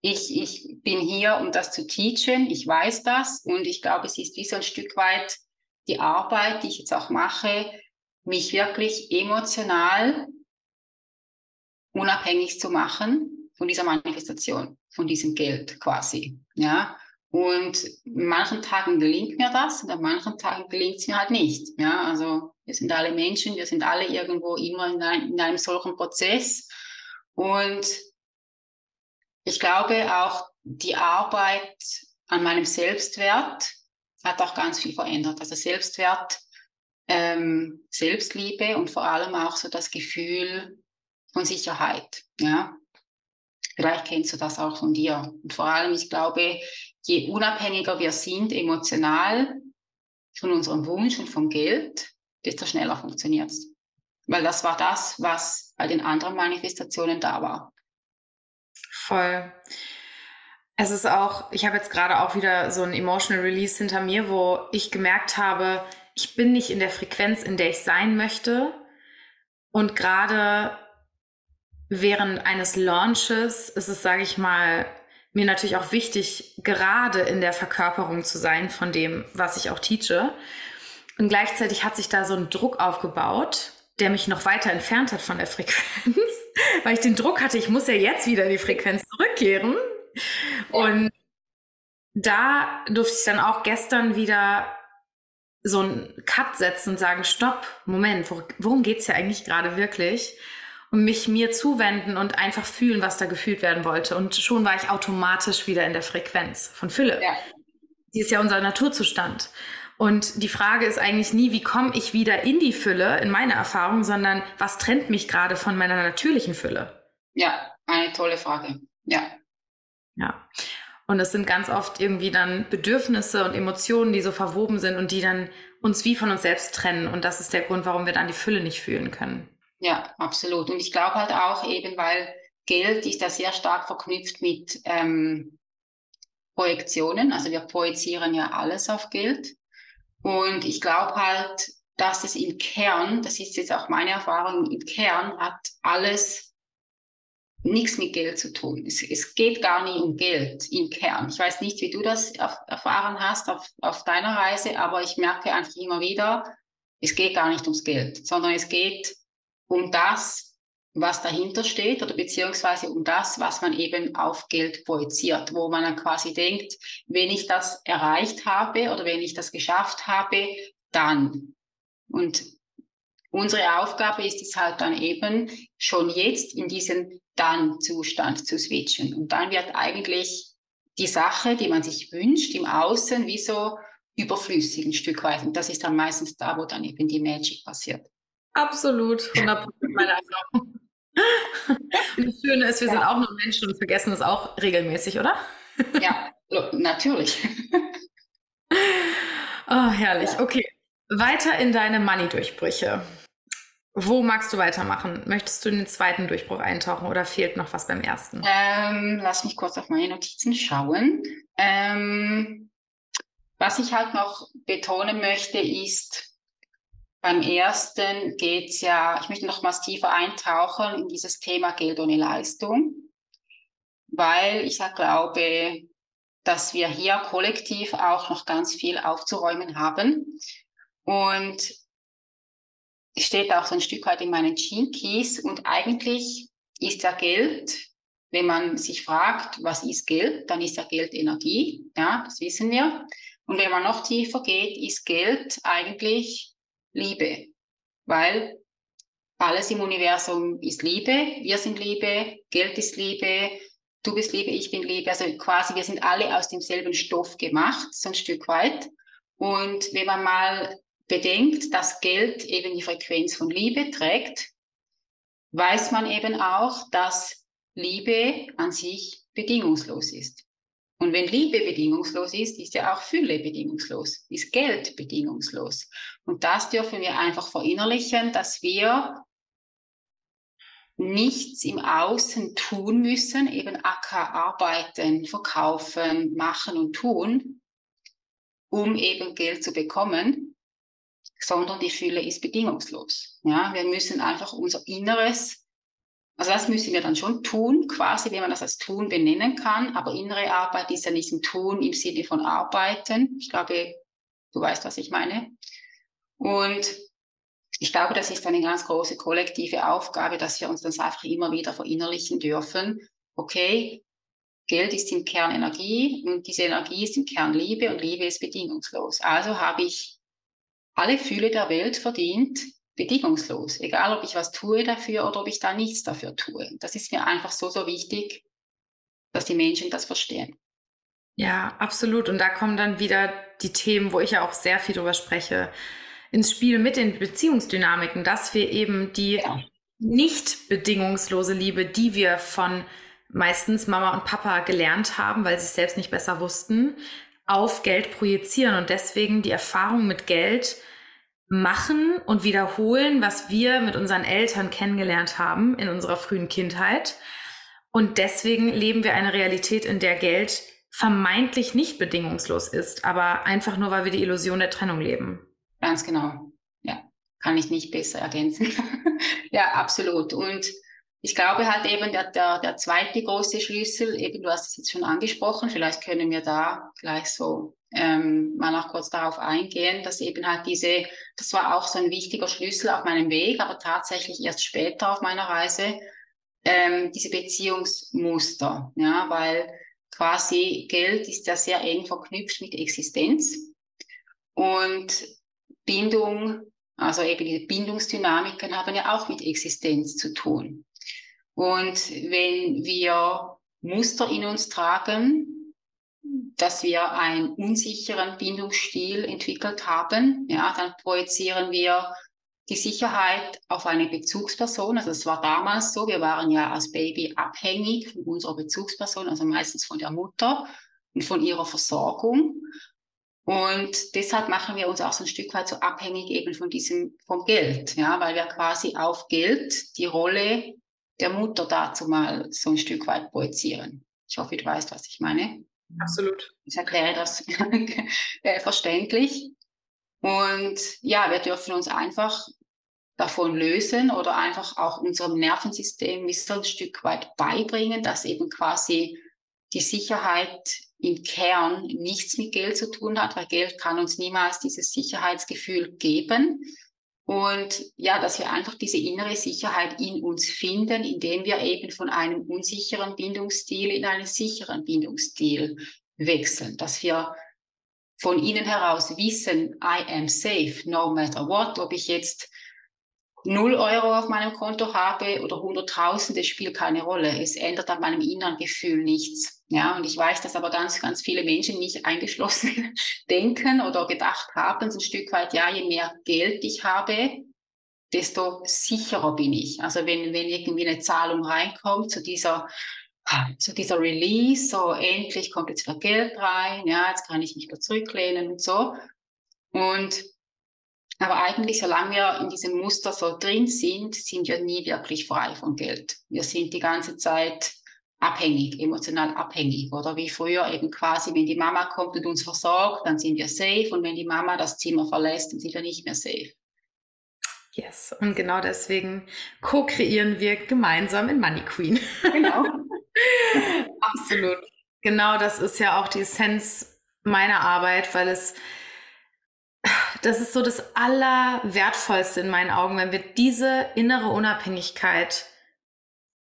S2: Ich, ich bin hier, um das zu teachen, ich weiß das und ich glaube, es ist wie so ein Stück weit die Arbeit, die ich jetzt auch mache, mich wirklich emotional unabhängig zu machen von dieser Manifestation, von diesem Geld quasi, ja. Und an manchen Tagen gelingt mir das und an manchen Tagen gelingt es mir halt nicht, ja. Also wir sind alle Menschen, wir sind alle irgendwo immer in, ein, in einem solchen Prozess und ich glaube auch die Arbeit an meinem Selbstwert hat auch ganz viel verändert. Also Selbstwert, ähm, Selbstliebe und vor allem auch so das Gefühl von Sicherheit. Ja, vielleicht kennst du das auch von dir. Und vor allem, ich glaube, je unabhängiger wir sind emotional von unserem Wunsch und vom Geld, desto schneller funktioniert es. Weil das war das, was bei den anderen Manifestationen da war.
S1: Voll. Es ist auch, ich habe jetzt gerade auch wieder so ein Emotional Release hinter mir, wo ich gemerkt habe, ich bin nicht in der Frequenz, in der ich sein möchte. Und gerade während eines Launches ist es, sage ich mal, mir natürlich auch wichtig, gerade in der Verkörperung zu sein von dem, was ich auch teache. Und gleichzeitig hat sich da so ein Druck aufgebaut, der mich noch weiter entfernt hat von der Frequenz, [LAUGHS] weil ich den Druck hatte, ich muss ja jetzt wieder in die Frequenz zurückkehren. Und da durfte ich dann auch gestern wieder so einen Cut setzen und sagen, stopp, Moment, worum geht's ja eigentlich gerade wirklich? Und mich mir zuwenden und einfach fühlen, was da gefühlt werden wollte. Und schon war ich automatisch wieder in der Frequenz von Fülle. Ja. Die ist ja unser Naturzustand. Und die Frage ist eigentlich nie, wie komme ich wieder in die Fülle, in meine Erfahrung, sondern was trennt mich gerade von meiner natürlichen Fülle?
S2: Ja, eine tolle Frage. Ja.
S1: Ja. Und es sind ganz oft irgendwie dann Bedürfnisse und Emotionen, die so verwoben sind und die dann uns wie von uns selbst trennen. Und das ist der Grund, warum wir dann die Fülle nicht fühlen können.
S2: Ja, absolut. Und ich glaube halt auch eben, weil Geld ist da sehr stark verknüpft mit ähm, Projektionen. Also wir projizieren ja alles auf Geld. Und ich glaube halt, dass es im Kern, das ist jetzt auch meine Erfahrung, im Kern hat alles nichts mit Geld zu tun. Es, es, geht gar nicht um Geld im Kern. Ich weiß nicht, wie du das erfahren hast auf, auf deiner Reise, aber ich merke einfach immer wieder, es geht gar nicht ums Geld, sondern es geht um das, was dahinter steht oder beziehungsweise um das, was man eben auf Geld projiziert, wo man dann quasi denkt, wenn ich das erreicht habe oder wenn ich das geschafft habe, dann. Und unsere Aufgabe ist es halt dann eben schon jetzt in diesen Dann-Zustand zu switchen. Und dann wird eigentlich die Sache, die man sich wünscht, im Außen wie so überflüssig ein Stück weit. Und das ist dann meistens da, wo dann eben die Magic passiert.
S1: Absolut, 100% meine Erfahrung. Und das Schöne ist, wir ja. sind auch nur Menschen und vergessen es auch regelmäßig, oder?
S2: Ja, natürlich. [LAUGHS]
S1: Oh, herrlich. Ja. Okay. Weiter in deine Money-Durchbrüche. Wo magst du weitermachen? Möchtest du in den zweiten Durchbruch eintauchen oder fehlt noch was beim ersten?
S2: Ähm, lass mich kurz auf meine Notizen schauen. Ähm, was ich halt noch betonen möchte, ist, beim ersten geht es ja, ich möchte nochmals tiefer eintauchen in dieses Thema Geld ohne Leistung, weil ich ja glaube, dass wir hier kollektiv auch noch ganz viel aufzuräumen haben. Und steht auch so ein Stück weit in meinen Gene Keys und eigentlich ist ja Geld, wenn man sich fragt, was ist Geld, dann ist ja Geld Energie, ja, das wissen wir. Und wenn man noch tiefer geht, ist Geld eigentlich Liebe, weil alles im Universum ist Liebe, wir sind Liebe, Geld ist Liebe, du bist Liebe, ich bin Liebe. Also quasi, wir sind alle aus demselben Stoff gemacht, so ein Stück weit. Und wenn man mal bedenkt, dass Geld eben die Frequenz von Liebe trägt, weiß man eben auch, dass Liebe an sich bedingungslos ist. Und wenn Liebe bedingungslos ist, ist ja auch Fülle bedingungslos, ist Geld bedingungslos. Und das dürfen wir einfach verinnerlichen, dass wir nichts im Außen tun müssen, eben Acker arbeiten, verkaufen, machen und tun, um eben Geld zu bekommen, sondern die Fülle ist bedingungslos. Ja, wir müssen einfach unser Inneres also das müssen wir dann schon tun, quasi, wenn man das als Tun benennen kann. Aber innere Arbeit ist ja nicht ein Tun im Sinne von Arbeiten. Ich glaube, du weißt, was ich meine. Und ich glaube, das ist eine ganz große kollektive Aufgabe, dass wir uns das einfach immer wieder verinnerlichen dürfen. Okay, Geld ist im Kern Energie und diese Energie ist im Kern Liebe und Liebe ist bedingungslos. Also habe ich alle Fühle der Welt verdient, bedingungslos, egal ob ich was tue dafür oder ob ich da nichts dafür tue. Das ist mir einfach so, so wichtig, dass die Menschen das verstehen.
S1: Ja, absolut. Und da kommen dann wieder die Themen, wo ich ja auch sehr viel drüber spreche, ins Spiel mit den Beziehungsdynamiken, dass wir eben die ja. nicht bedingungslose Liebe, die wir von meistens Mama und Papa gelernt haben, weil sie es selbst nicht besser wussten, auf Geld projizieren und deswegen die Erfahrung mit Geld machen und wiederholen, was wir mit unseren Eltern kennengelernt haben in unserer frühen Kindheit. Und deswegen leben wir eine Realität, in der Geld vermeintlich nicht bedingungslos ist, aber einfach nur, weil wir die Illusion der Trennung leben.
S2: Ganz genau. Ja, kann ich nicht besser ergänzen. [LAUGHS] ja, absolut. Und ich glaube halt eben der, der, der zweite große Schlüssel, eben du hast es jetzt schon angesprochen, vielleicht können wir da gleich so ähm, mal noch kurz darauf eingehen, dass eben halt diese, das war auch so ein wichtiger Schlüssel auf meinem Weg, aber tatsächlich erst später auf meiner Reise, ähm, diese Beziehungsmuster, ja, weil quasi Geld ist ja sehr eng verknüpft mit Existenz und Bindung, also eben diese Bindungsdynamiken haben ja auch mit Existenz zu tun. Und wenn wir Muster in uns tragen, dass wir einen unsicheren Bindungsstil entwickelt haben, ja, dann projizieren wir die Sicherheit auf eine Bezugsperson. Also es war damals so, wir waren ja als Baby abhängig von unserer Bezugsperson, also meistens von der Mutter und von ihrer Versorgung. Und deshalb machen wir uns auch so ein Stück weit so abhängig eben von diesem, vom Geld, ja, weil wir quasi auf Geld die Rolle der Mutter dazu mal so ein Stück weit projizieren. Ich hoffe, du weißt, was ich meine.
S1: Absolut.
S2: Ich erkläre das [LAUGHS] äh, verständlich. Und ja, wir dürfen uns einfach davon lösen oder einfach auch unserem Nervensystem so ein Stück weit beibringen, dass eben quasi die Sicherheit im Kern nichts mit Geld zu tun hat, weil Geld kann uns niemals dieses Sicherheitsgefühl geben. Und ja, dass wir einfach diese innere Sicherheit in uns finden, indem wir eben von einem unsicheren Bindungsstil in einen sicheren Bindungsstil wechseln. Dass wir von innen heraus wissen, I am safe, no matter what, ob ich jetzt 0 Euro auf meinem Konto habe oder 100.000, das spielt keine Rolle. Es ändert an meinem inneren Gefühl nichts. Ja, und ich weiß, dass aber ganz, ganz viele Menschen nicht eingeschlossen [LAUGHS] denken oder gedacht haben, so ein Stück weit, ja, je mehr Geld ich habe, desto sicherer bin ich. Also wenn, wenn irgendwie eine Zahlung reinkommt zu dieser, zu dieser Release, so endlich kommt jetzt wieder Geld rein, ja, jetzt kann ich mich wieder zurücklehnen und so. Und aber eigentlich, solange wir in diesem Muster so drin sind, sind wir nie wirklich frei von Geld. Wir sind die ganze Zeit abhängig, emotional abhängig. Oder wie früher eben quasi, wenn die Mama kommt und uns versorgt, dann sind wir safe. Und wenn die Mama das Zimmer verlässt, dann sind wir nicht mehr safe.
S1: Yes, und genau deswegen co-kreieren wir gemeinsam in Money Queen. Genau. [LAUGHS] Absolut. Genau das ist ja auch die Essenz meiner Arbeit, weil es das ist so das Allerwertvollste in meinen Augen, wenn wir diese innere Unabhängigkeit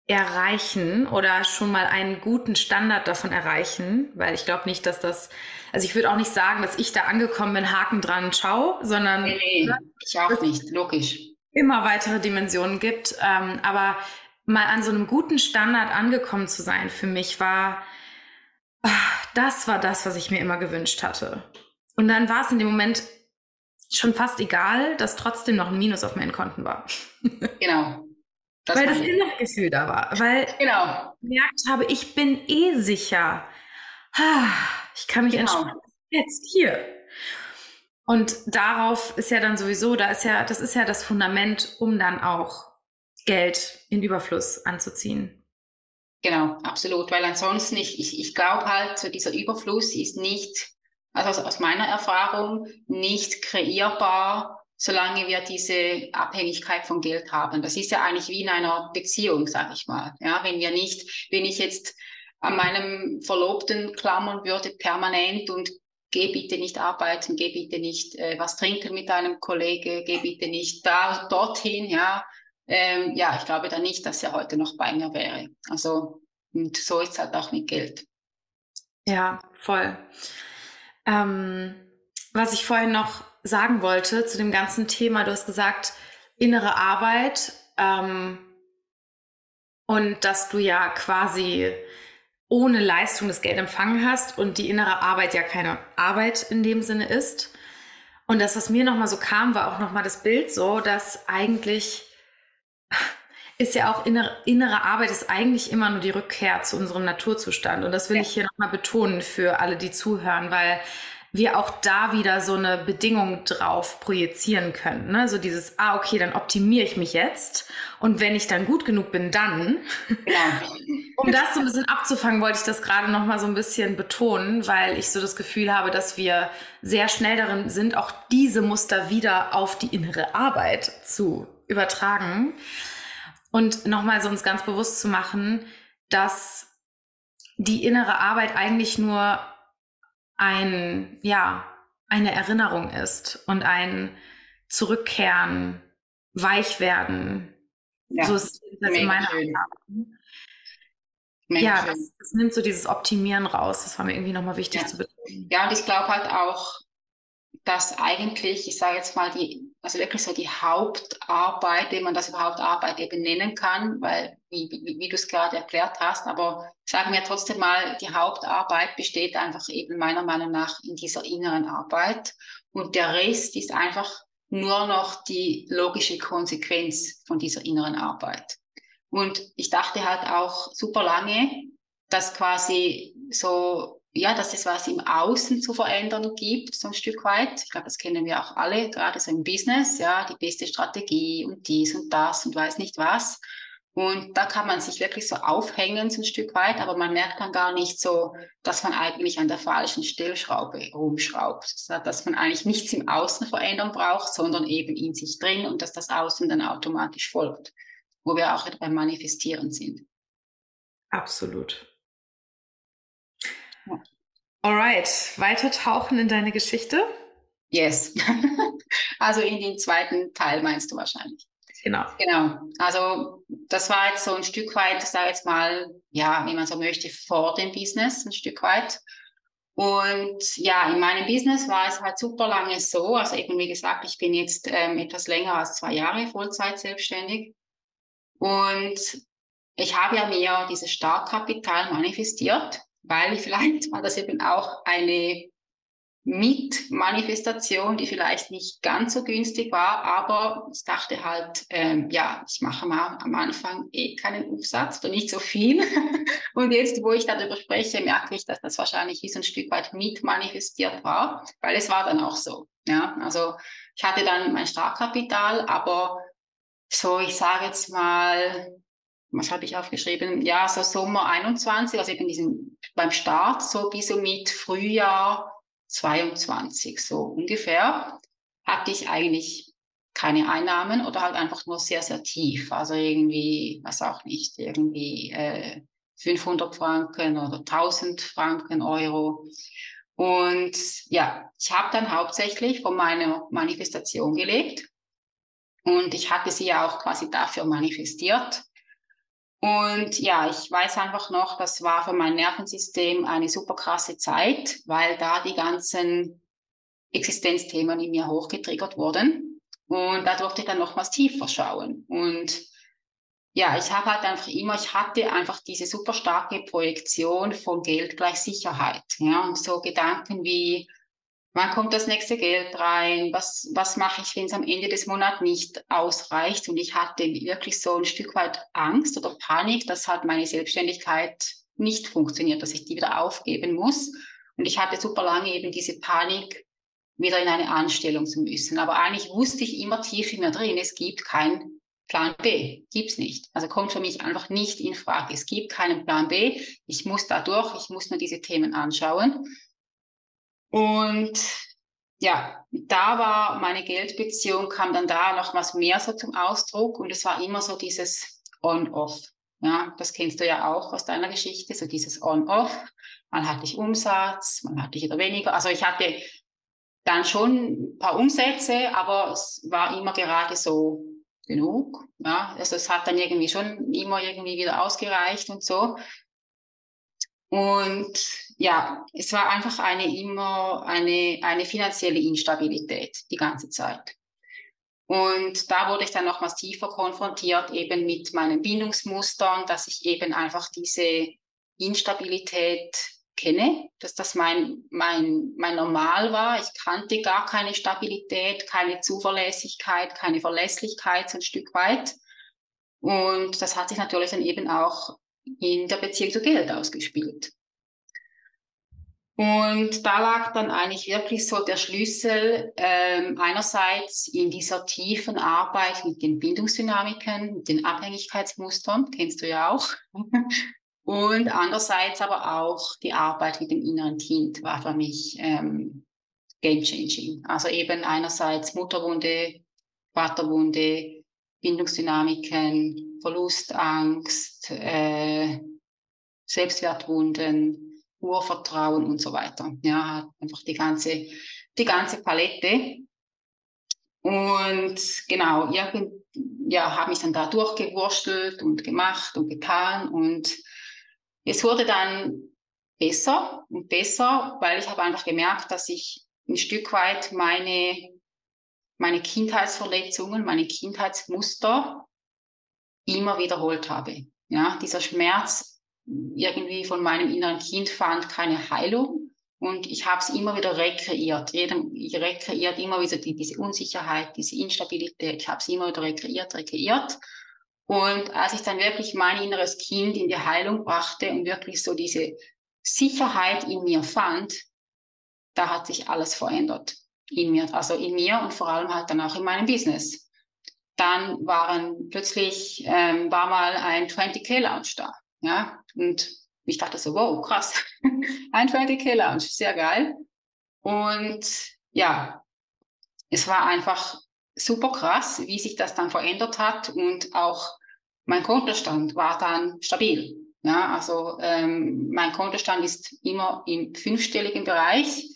S1: erreichen oder schon mal einen guten Standard davon erreichen, weil ich glaube nicht, dass das, also ich würde auch nicht sagen, dass ich da angekommen bin, Haken dran, ciao, sondern
S2: nee, nee, ich auch nicht, logisch.
S1: Immer weitere Dimensionen gibt, ähm, aber mal an so einem guten Standard angekommen zu sein für mich war, das war das, was ich mir immer gewünscht hatte. Und dann war es in dem Moment schon fast egal, dass trotzdem noch ein Minus auf meinen Konten war. [LAUGHS]
S2: Genau.
S1: Das weil das Gefühl da war. Weil
S2: genau.
S1: ich gemerkt habe, ich bin eh sicher. ich kann mich genau. entspannen. Jetzt hier. Und darauf ist ja dann sowieso, da ist ja, das ist ja das Fundament, um dann auch Geld in Überfluss anzuziehen.
S2: Genau, absolut. Weil ansonsten, ich, ich, ich glaube halt, so dieser Überfluss ist nicht, also aus meiner Erfahrung, nicht kreierbar, solange wir diese Abhängigkeit von Geld haben. Das ist ja eigentlich wie in einer Beziehung, sag ich mal. Ja, wenn wir nicht, wenn ich jetzt an meinem Verlobten klammern würde permanent und geh bitte nicht arbeiten, geh bitte nicht äh, was trinken mit deinem Kollege, geh bitte nicht da, dorthin, ja. Ähm, ja, ich glaube dann nicht, dass er heute noch bei mir wäre. Also, und so ist es halt auch mit Geld.
S1: Ja, voll. Ähm, was ich vorhin noch sagen wollte zu dem ganzen Thema, du hast gesagt, innere Arbeit ähm, und dass du ja quasi ohne Leistung das Geld empfangen hast und die innere Arbeit ja keine Arbeit in dem Sinne ist. Und das, was mir nochmal so kam, war auch nochmal das Bild so, dass eigentlich ist ja auch innere, innere Arbeit ist eigentlich immer nur die Rückkehr zu unserem Naturzustand. Und das will ja. ich hier nochmal betonen für alle, die zuhören, weil wir auch da wieder so eine Bedingung drauf projizieren können. Ne? So dieses, ah, okay, dann optimiere ich mich jetzt. Und wenn ich dann gut genug bin, dann. Ja. [LAUGHS] um das so ein bisschen abzufangen, wollte ich das gerade noch mal so ein bisschen betonen, weil ich so das Gefühl habe, dass wir sehr schnell darin sind, auch diese Muster wieder auf die innere Arbeit zu übertragen. Und nochmal so uns ganz bewusst zu machen, dass die innere Arbeit eigentlich nur ein, ja, eine Erinnerung ist und ein Zurückkehren, Weichwerden. Ja, so ist das in meiner Erfahrung. Ja, das, das, nimmt so dieses Optimieren raus. Das war mir irgendwie nochmal wichtig
S2: ja.
S1: zu betonen.
S2: Ja, und ich glaube halt auch, dass eigentlich, ich sage jetzt mal, die, also wirklich so die Hauptarbeit, wenn man das überhaupt Arbeit eben nennen kann, weil, wie, wie, wie du es gerade erklärt hast, aber sagen wir trotzdem mal, die Hauptarbeit besteht einfach eben meiner Meinung nach in dieser inneren Arbeit und der Rest ist einfach nur noch die logische Konsequenz von dieser inneren Arbeit. Und ich dachte halt auch super lange, dass quasi so ja, dass es was im Außen zu verändern gibt, so ein Stück weit. Ich glaube, das kennen wir auch alle, gerade so im Business, ja, die beste Strategie und dies und das und weiß nicht was. Und da kann man sich wirklich so aufhängen, so ein Stück weit, aber man merkt dann gar nicht so, dass man eigentlich an der falschen Stellschraube rumschraubt. Dass man eigentlich nichts im Außen verändern braucht, sondern eben in sich drin und dass das Außen dann automatisch folgt, wo wir auch beim Manifestieren sind.
S1: Absolut. Alright, weiter tauchen in deine Geschichte?
S2: Yes. [LAUGHS] also in den zweiten Teil meinst du wahrscheinlich.
S1: Genau.
S2: Genau. Also das war jetzt so ein Stück weit, sag jetzt mal, ja, wie man so möchte, vor dem Business ein Stück weit. Und ja, in meinem Business war es halt super lange so. Also eben wie gesagt, ich bin jetzt ähm, etwas länger als zwei Jahre Vollzeit selbstständig. Und ich habe ja mir dieses Startkapital manifestiert weil vielleicht war [LAUGHS] das eben auch eine Mitmanifestation, die vielleicht nicht ganz so günstig war, aber ich dachte halt, ähm, ja, ich mache mal am Anfang eh keinen Umsatz oder nicht so viel. [LAUGHS] Und jetzt, wo ich darüber spreche, merke ich, dass das wahrscheinlich so ein Stück weit mitmanifestiert war, weil es war dann auch so. Ja, also ich hatte dann mein Startkapital, aber so, ich sage jetzt mal, was habe ich aufgeschrieben? Ja, so Sommer 21, also eben diesen, beim Start, so bis so mit Frühjahr 22, so ungefähr, hatte ich eigentlich keine Einnahmen oder halt einfach nur sehr, sehr tief. Also irgendwie, was auch nicht, irgendwie äh, 500 Franken oder 1000 Franken, Euro. Und ja, ich habe dann hauptsächlich von meiner Manifestation gelebt. Und ich hatte sie ja auch quasi dafür manifestiert. Und ja, ich weiß einfach noch, das war für mein Nervensystem eine super krasse Zeit, weil da die ganzen Existenzthemen in mir hochgetriggert wurden. Und da durfte ich dann nochmals tiefer schauen. Und ja, ich habe halt einfach immer, ich hatte einfach diese super starke Projektion von Geld gleich Sicherheit. Ja, und so Gedanken wie, Wann kommt das nächste Geld rein? Was, was mache ich, wenn es am Ende des Monats nicht ausreicht? Und ich hatte wirklich so ein Stück weit Angst oder Panik, dass halt meine Selbstständigkeit nicht funktioniert, dass ich die wieder aufgeben muss. Und ich hatte super lange eben diese Panik, wieder in eine Anstellung zu müssen. Aber eigentlich wusste ich immer tief in mir drin, es gibt keinen Plan B. Gibt's nicht. Also kommt für mich einfach nicht in Frage. Es gibt keinen Plan B. Ich muss da durch, ich muss mir diese Themen anschauen. Und ja, da war meine Geldbeziehung, kam dann da noch was mehr so zum Ausdruck und es war immer so dieses On-Off. Ja, das kennst du ja auch aus deiner Geschichte, so dieses On-Off. Mal hatte ich Umsatz, mal hatte ich wieder weniger. Also ich hatte dann schon ein paar Umsätze, aber es war immer gerade so genug. Ja, also es hat dann irgendwie schon immer irgendwie wieder ausgereicht und so. Und ja, es war einfach eine immer eine, eine finanzielle Instabilität die ganze Zeit. Und da wurde ich dann nochmals tiefer konfrontiert, eben mit meinen Bindungsmustern, dass ich eben einfach diese Instabilität kenne, dass das mein, mein, mein Normal war. Ich kannte gar keine Stabilität, keine Zuverlässigkeit, keine Verlässlichkeit so ein Stück weit. Und das hat sich natürlich dann eben auch in der Beziehung zu Geld ausgespielt. Und da lag dann eigentlich wirklich so der Schlüssel ähm, einerseits in dieser tiefen Arbeit mit den Bindungsdynamiken, mit den Abhängigkeitsmustern, kennst du ja auch. [LAUGHS] Und andererseits aber auch die Arbeit mit dem inneren Kind war für mich ähm, game changing. Also eben einerseits Mutterwunde, Vaterwunde, Bindungsdynamiken, Verlustangst, äh, Selbstwertwunden, Urvertrauen und so weiter. Ja, einfach die ganze, die ganze Palette. Und genau, irgend, ja, habe mich dann da durchgewurstelt und gemacht und getan und es wurde dann besser und besser, weil ich habe einfach gemerkt, dass ich ein Stück weit meine, meine Kindheitsverletzungen, meine Kindheitsmuster immer wiederholt habe. Ja, dieser Schmerz irgendwie von meinem inneren Kind fand keine Heilung und ich habe es immer wieder rekreiert. Jedem, ich rekreiert immer wieder die, diese Unsicherheit, diese Instabilität. Ich habe es immer wieder rekreiert, rekreiert. Und als ich dann wirklich mein inneres Kind in die Heilung brachte und wirklich so diese Sicherheit in mir fand, da hat sich alles verändert in mir, also in mir und vor allem halt dann auch in meinem Business. Dann waren plötzlich ähm, war mal ein 20k Lounge da, ja, und ich dachte so, wow, krass, [LAUGHS] ein 20k Lounge, sehr geil. Und ja, es war einfach super krass, wie sich das dann verändert hat und auch mein Kontostand war dann stabil. Ja, also ähm, mein Kontostand ist immer im fünfstelligen Bereich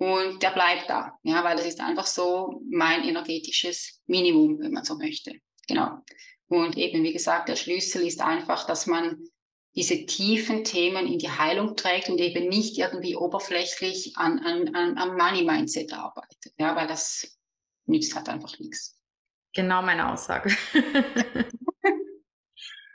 S2: und der bleibt da, ja, weil es ist einfach so mein energetisches Minimum, wenn man so möchte. Genau. Und eben, wie gesagt, der Schlüssel ist einfach, dass man diese tiefen Themen in die Heilung trägt und eben nicht irgendwie oberflächlich an, an, an, am Money-Mindset arbeitet, ja, weil das nützt halt einfach nichts.
S1: Genau meine Aussage. [LAUGHS]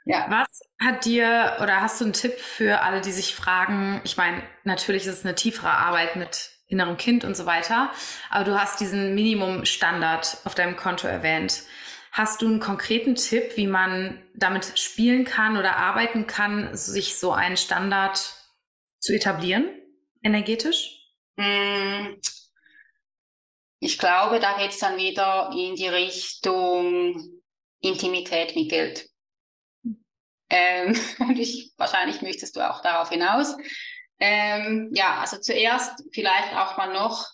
S1: Ja. Was hat dir oder hast du einen Tipp für alle, die sich fragen? Ich meine, natürlich ist es eine tiefere Arbeit mit innerem Kind und so weiter, aber du hast diesen Minimumstandard auf deinem Konto erwähnt. Hast du einen konkreten Tipp, wie man damit spielen kann oder arbeiten kann, sich so einen Standard zu etablieren, energetisch?
S2: Hm. Ich glaube, da geht es dann wieder in die Richtung Intimität mit Geld. Ähm, [LAUGHS] und ich, wahrscheinlich möchtest du auch darauf hinaus. Ähm, ja, also zuerst vielleicht auch mal noch,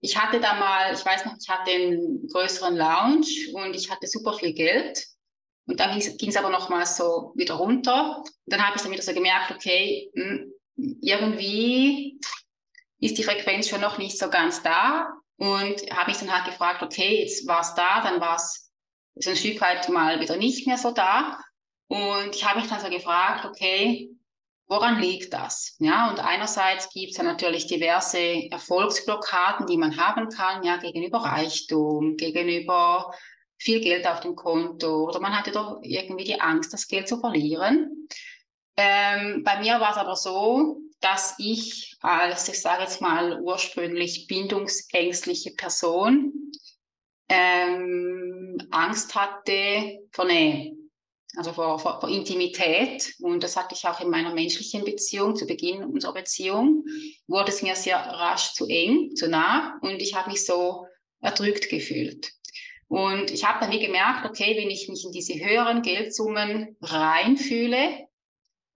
S2: ich hatte da mal, ich weiß noch, ich hatte einen größeren Lounge und ich hatte super viel Geld. Und dann ging es aber noch mal so wieder runter. Dann habe ich dann wieder so gemerkt, okay, hm, irgendwie ist die Frequenz schon noch nicht so ganz da. Und habe mich dann halt gefragt, okay, jetzt war es da, dann war es so ein Stück weit mal wieder nicht mehr so da. Und ich habe mich dann so gefragt, okay, woran liegt das? Ja, und einerseits gibt es ja natürlich diverse Erfolgsblockaden, die man haben kann, ja, gegenüber Reichtum, gegenüber viel Geld auf dem Konto oder man hatte doch irgendwie die Angst, das Geld zu verlieren. Ähm, bei mir war es aber so, dass ich als, ich sage jetzt mal ursprünglich bindungsängstliche Person ähm, Angst hatte vor Nähe. Also vor, vor, vor Intimität. Und das hatte ich auch in meiner menschlichen Beziehung, zu Beginn unserer Beziehung, wurde es mir sehr rasch zu eng, zu nah und ich habe mich so erdrückt gefühlt. Und ich habe dann wie gemerkt, okay, wenn ich mich in diese höheren Geldsummen reinfühle,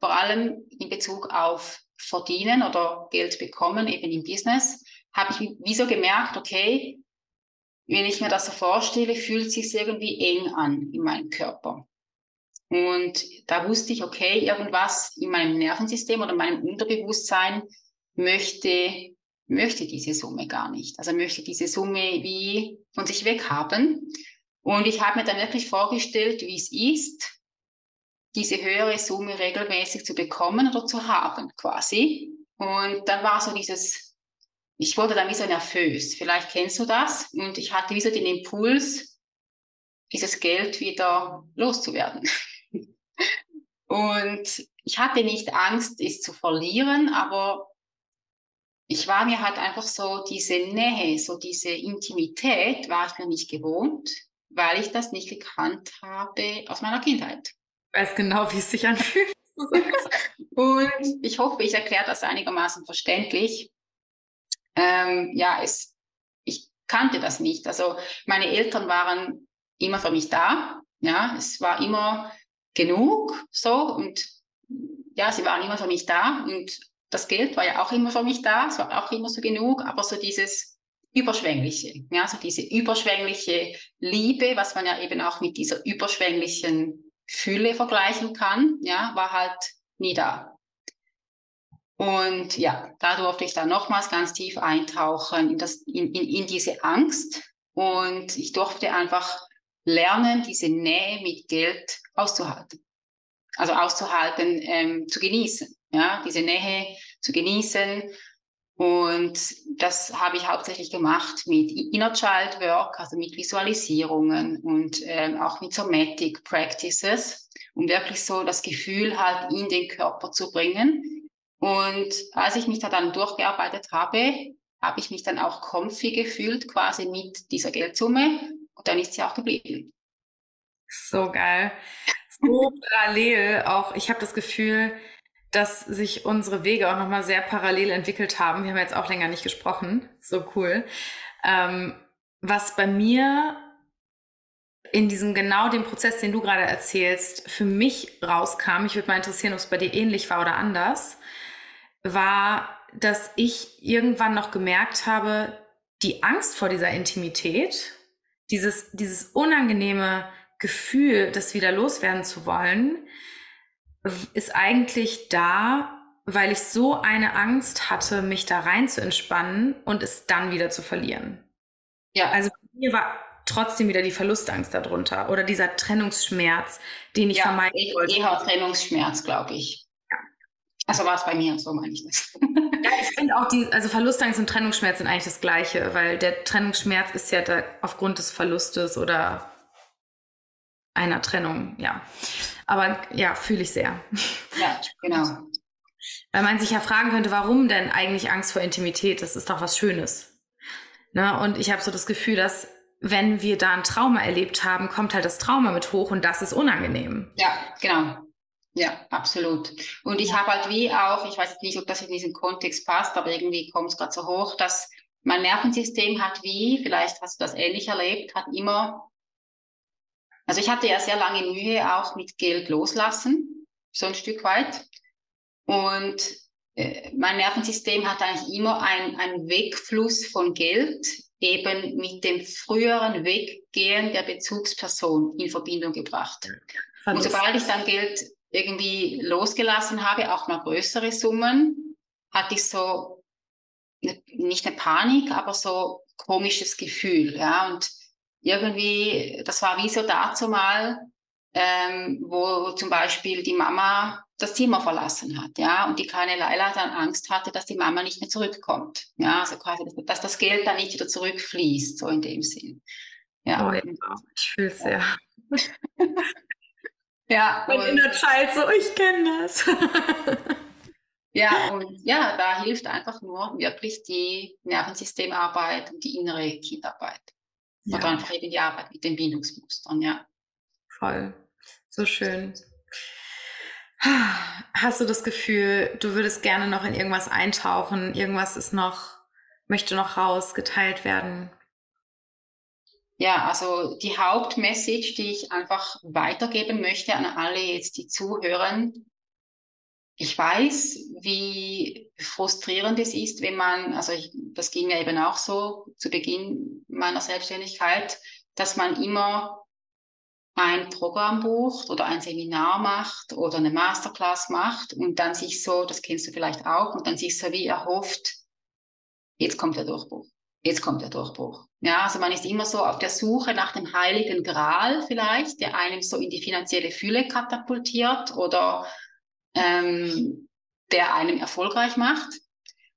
S2: vor allem in Bezug auf Verdienen oder Geld bekommen, eben im Business, habe ich wie so gemerkt, okay, wenn ich mir das so vorstelle, fühlt es sich irgendwie eng an in meinem Körper. Und da wusste ich, okay, irgendwas in meinem Nervensystem oder meinem Unterbewusstsein möchte, möchte diese Summe gar nicht. Also möchte diese Summe wie von sich weg haben. Und ich habe mir dann wirklich vorgestellt, wie es ist, diese höhere Summe regelmäßig zu bekommen oder zu haben, quasi. Und dann war so dieses, ich wurde dann wie so nervös. Vielleicht kennst du das. Und ich hatte wie so den Impuls, dieses Geld wieder loszuwerden. Und ich hatte nicht Angst, es zu verlieren, aber ich war mir halt einfach so diese Nähe, so diese Intimität war ich mir nicht gewohnt, weil ich das nicht gekannt habe aus meiner Kindheit.
S1: Ich weiß genau, wie es sich anfühlt. [LAUGHS]
S2: Und ich hoffe, ich erkläre das einigermaßen verständlich. Ähm, ja, es, ich kannte das nicht. Also meine Eltern waren immer für mich da. Ja, es war immer genug, so und ja, sie waren immer für mich da und das Geld war ja auch immer für mich da, es war auch immer so genug, aber so dieses überschwängliche, ja, so diese überschwängliche Liebe, was man ja eben auch mit dieser überschwänglichen Fülle vergleichen kann, ja, war halt nie da. Und ja, da durfte ich dann nochmals ganz tief eintauchen in, das, in, in, in diese Angst und ich durfte einfach lernen, diese Nähe mit Geld auszuhalten. Also auszuhalten, ähm, zu genießen. Ja, diese Nähe zu genießen. Und das habe ich hauptsächlich gemacht mit Inner Child Work, also mit Visualisierungen und ähm, auch mit Somatic Practices, um wirklich so das Gefühl halt in den Körper zu bringen. Und als ich mich da dann durchgearbeitet habe, habe ich mich dann auch comfy gefühlt quasi mit dieser Geldsumme und dann ist sie auch geblieben.
S1: So geil. So parallel auch. Ich habe das Gefühl, dass sich unsere Wege auch nochmal sehr parallel entwickelt haben. Wir haben jetzt auch länger nicht gesprochen. So cool. Ähm, was bei mir in diesem genau dem Prozess, den du gerade erzählst, für mich rauskam, ich würde mal interessieren, ob es bei dir ähnlich war oder anders, war, dass ich irgendwann noch gemerkt habe, die Angst vor dieser Intimität, dieses, dieses unangenehme Gefühl, das wieder loswerden zu wollen, ist eigentlich da, weil ich so eine Angst hatte, mich da rein zu entspannen und es dann wieder zu verlieren. Ja. Also mir war trotzdem wieder die Verlustangst darunter oder dieser Trennungsschmerz, den ich ja, vermeiden wollte.
S2: Eher Trennungsschmerz, glaube ich. Also war es bei mir, so meine ich das.
S1: ja, ich finde auch die, also Verlustangst und Trennungsschmerz sind eigentlich das Gleiche, weil der Trennungsschmerz ist ja da aufgrund des Verlustes oder einer Trennung, ja. Aber ja, fühle ich sehr.
S2: Ja, genau.
S1: Weil man sich ja fragen könnte, warum denn eigentlich Angst vor Intimität? Das ist doch was Schönes. Ne? Und ich habe so das Gefühl, dass wenn wir da ein Trauma erlebt haben, kommt halt das Trauma mit hoch und das ist unangenehm.
S2: Ja, genau. Ja, absolut. Und ich habe halt wie auch, ich weiß nicht, ob das in diesen Kontext passt, aber irgendwie kommt es gerade so hoch, dass mein Nervensystem hat wie, vielleicht hast du das ähnlich erlebt, hat immer also ich hatte ja sehr lange Mühe auch mit Geld loslassen, so ein Stück weit. Und äh, mein Nervensystem hat eigentlich immer einen Wegfluss von Geld eben mit dem früheren Weggehen der Bezugsperson in Verbindung gebracht. Und sobald ich dann Geld irgendwie losgelassen habe, auch mal größere Summen, hatte ich so ne, nicht eine Panik, aber so komisches Gefühl, ja. Und irgendwie, das war wie so dazu mal, ähm, wo zum Beispiel die Mama das Zimmer verlassen hat, ja, und die kleine Leila dann Angst hatte, dass die Mama nicht mehr zurückkommt, ja, also quasi, dass das Geld dann nicht wieder zurückfließt, so in dem Sinn.
S1: Ja, oh, ja ich fühle es sehr. [LAUGHS]
S2: ja,
S1: mein inner Child so, ich kenne das. [LAUGHS]
S2: ja, und ja, da hilft einfach nur wirklich die Nervensystemarbeit und die innere Kindarbeit. Ja. Oder einfach eben die Arbeit mit den Bindungsmustern, ja.
S1: Voll. So schön. Hast du das Gefühl, du würdest gerne noch in irgendwas eintauchen? Irgendwas ist noch, möchte noch rausgeteilt werden?
S2: Ja, also die Hauptmessage, die ich einfach weitergeben möchte an alle jetzt, die zuhören. Ich weiß, wie frustrierend es ist, wenn man, also ich, das ging mir eben auch so zu Beginn meiner Selbstständigkeit, dass man immer ein Programm bucht oder ein Seminar macht oder eine Masterclass macht und dann sich so, das kennst du vielleicht auch, und dann sich so wie erhofft, jetzt kommt der Durchbruch jetzt kommt der Durchbruch. Ja, also man ist immer so auf der Suche nach dem heiligen Gral vielleicht, der einem so in die finanzielle Fülle katapultiert oder ähm, der einem erfolgreich macht.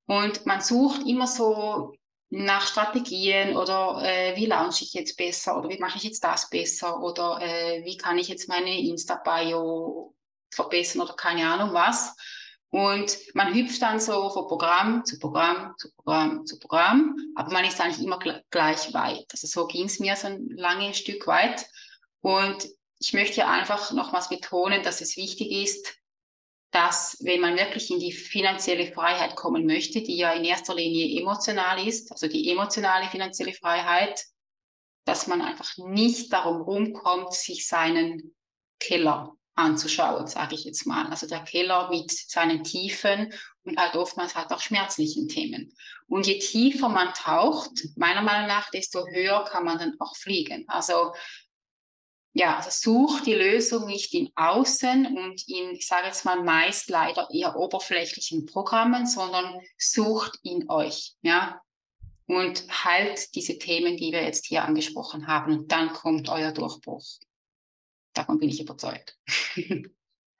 S2: Und man sucht immer so nach Strategien oder äh, wie launche ich jetzt besser oder wie mache ich jetzt das besser oder äh, wie kann ich jetzt meine Insta-Bio verbessern oder keine Ahnung was. Und man hüpft dann so von Programm zu Programm zu Programm zu Programm, aber man ist eigentlich immer gleich weit. Also so ging es mir so ein langes Stück weit. Und ich möchte ja einfach nochmals betonen, dass es wichtig ist, dass wenn man wirklich in die finanzielle Freiheit kommen möchte, die ja in erster Linie emotional ist, also die emotionale finanzielle Freiheit, dass man einfach nicht darum rumkommt, sich seinen Keller anzuschauen, sage ich jetzt mal. Also der Keller mit seinen Tiefen und halt oftmals halt auch schmerzlichen Themen. Und je tiefer man taucht, meiner Meinung nach, desto höher kann man dann auch fliegen. Also ja, also sucht die Lösung nicht in Außen und in, ich sage jetzt mal, meist leider eher oberflächlichen Programmen, sondern sucht in euch, ja. Und halt diese Themen, die wir jetzt hier angesprochen haben. Und dann kommt euer Durchbruch. Davon bin ich überzeugt. [LAUGHS]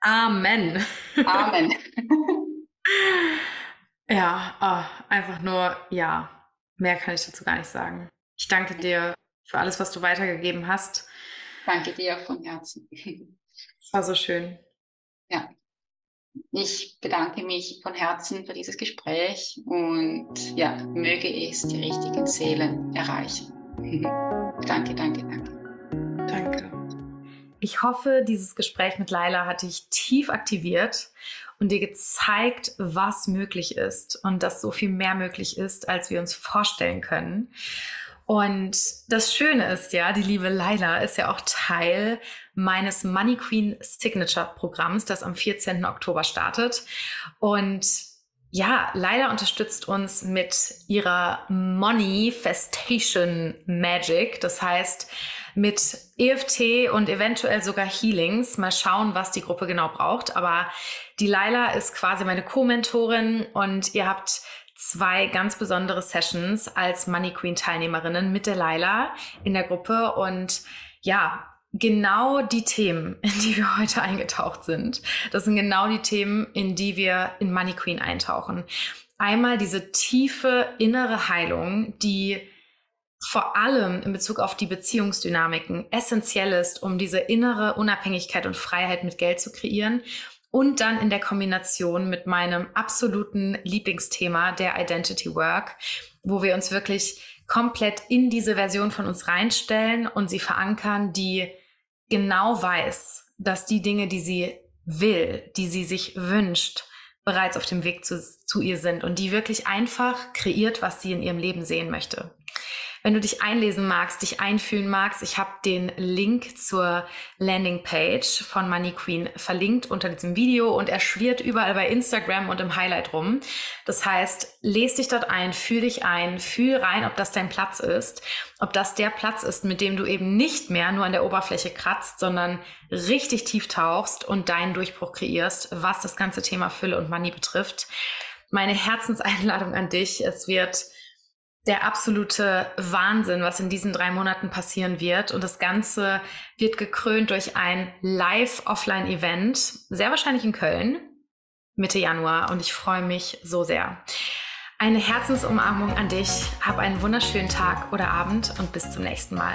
S1: Amen.
S2: Amen. [LAUGHS]
S1: ja, oh, einfach nur ja. Mehr kann ich dazu gar nicht sagen. Ich danke dir für alles, was du weitergegeben hast.
S2: Danke dir von Herzen.
S1: Es war so schön.
S2: Ja. Ich bedanke mich von Herzen für dieses Gespräch und ja, möge es die richtigen Seelen erreichen. [LAUGHS] danke, danke,
S1: danke. Ich hoffe, dieses Gespräch mit Laila hat dich tief aktiviert und dir gezeigt, was möglich ist und dass so viel mehr möglich ist, als wir uns vorstellen können. Und das Schöne ist ja, die liebe Laila ist ja auch Teil meines Money Queen Signature Programms, das am 14. Oktober startet. Und ja, Laila unterstützt uns mit ihrer Money Festation Magic. Das heißt, mit EFT und eventuell sogar Healings. Mal schauen, was die Gruppe genau braucht. Aber die Laila ist quasi meine Co-Mentorin und ihr habt zwei ganz besondere Sessions als Money Queen Teilnehmerinnen mit der Laila in der Gruppe und ja, genau die Themen, [LAUGHS] in die wir heute eingetaucht sind. Das sind genau die Themen, in die wir in Money Queen eintauchen. Einmal diese tiefe innere Heilung, die vor allem in Bezug auf die Beziehungsdynamiken essentiell ist, um diese innere Unabhängigkeit und Freiheit mit Geld zu kreieren. Und dann in der Kombination mit meinem absoluten Lieblingsthema, der Identity Work, wo wir uns wirklich komplett in diese Version von uns reinstellen und sie verankern, die genau weiß, dass die Dinge, die sie will, die sie sich wünscht, bereits auf dem Weg zu, zu ihr sind und die wirklich einfach kreiert, was sie in ihrem Leben sehen möchte. Wenn du dich einlesen magst, dich einfühlen magst, ich habe den Link zur Landingpage von Money Queen verlinkt unter diesem Video und er schwirrt überall bei Instagram und im Highlight rum. Das heißt, lese dich dort ein, fühl dich ein, fühl rein, ob das dein Platz ist, ob das der Platz ist, mit dem du eben nicht mehr nur an der Oberfläche kratzt, sondern richtig tief tauchst und deinen Durchbruch kreierst, was das ganze Thema Fülle und Money betrifft. Meine Herzenseinladung an dich, es wird der absolute Wahnsinn, was in diesen drei Monaten passieren wird. Und das Ganze wird gekrönt durch ein Live-Offline-Event, sehr wahrscheinlich in Köln, Mitte Januar. Und ich freue mich so sehr. Eine Herzensumarmung an dich. Hab einen wunderschönen Tag oder Abend und bis zum nächsten Mal.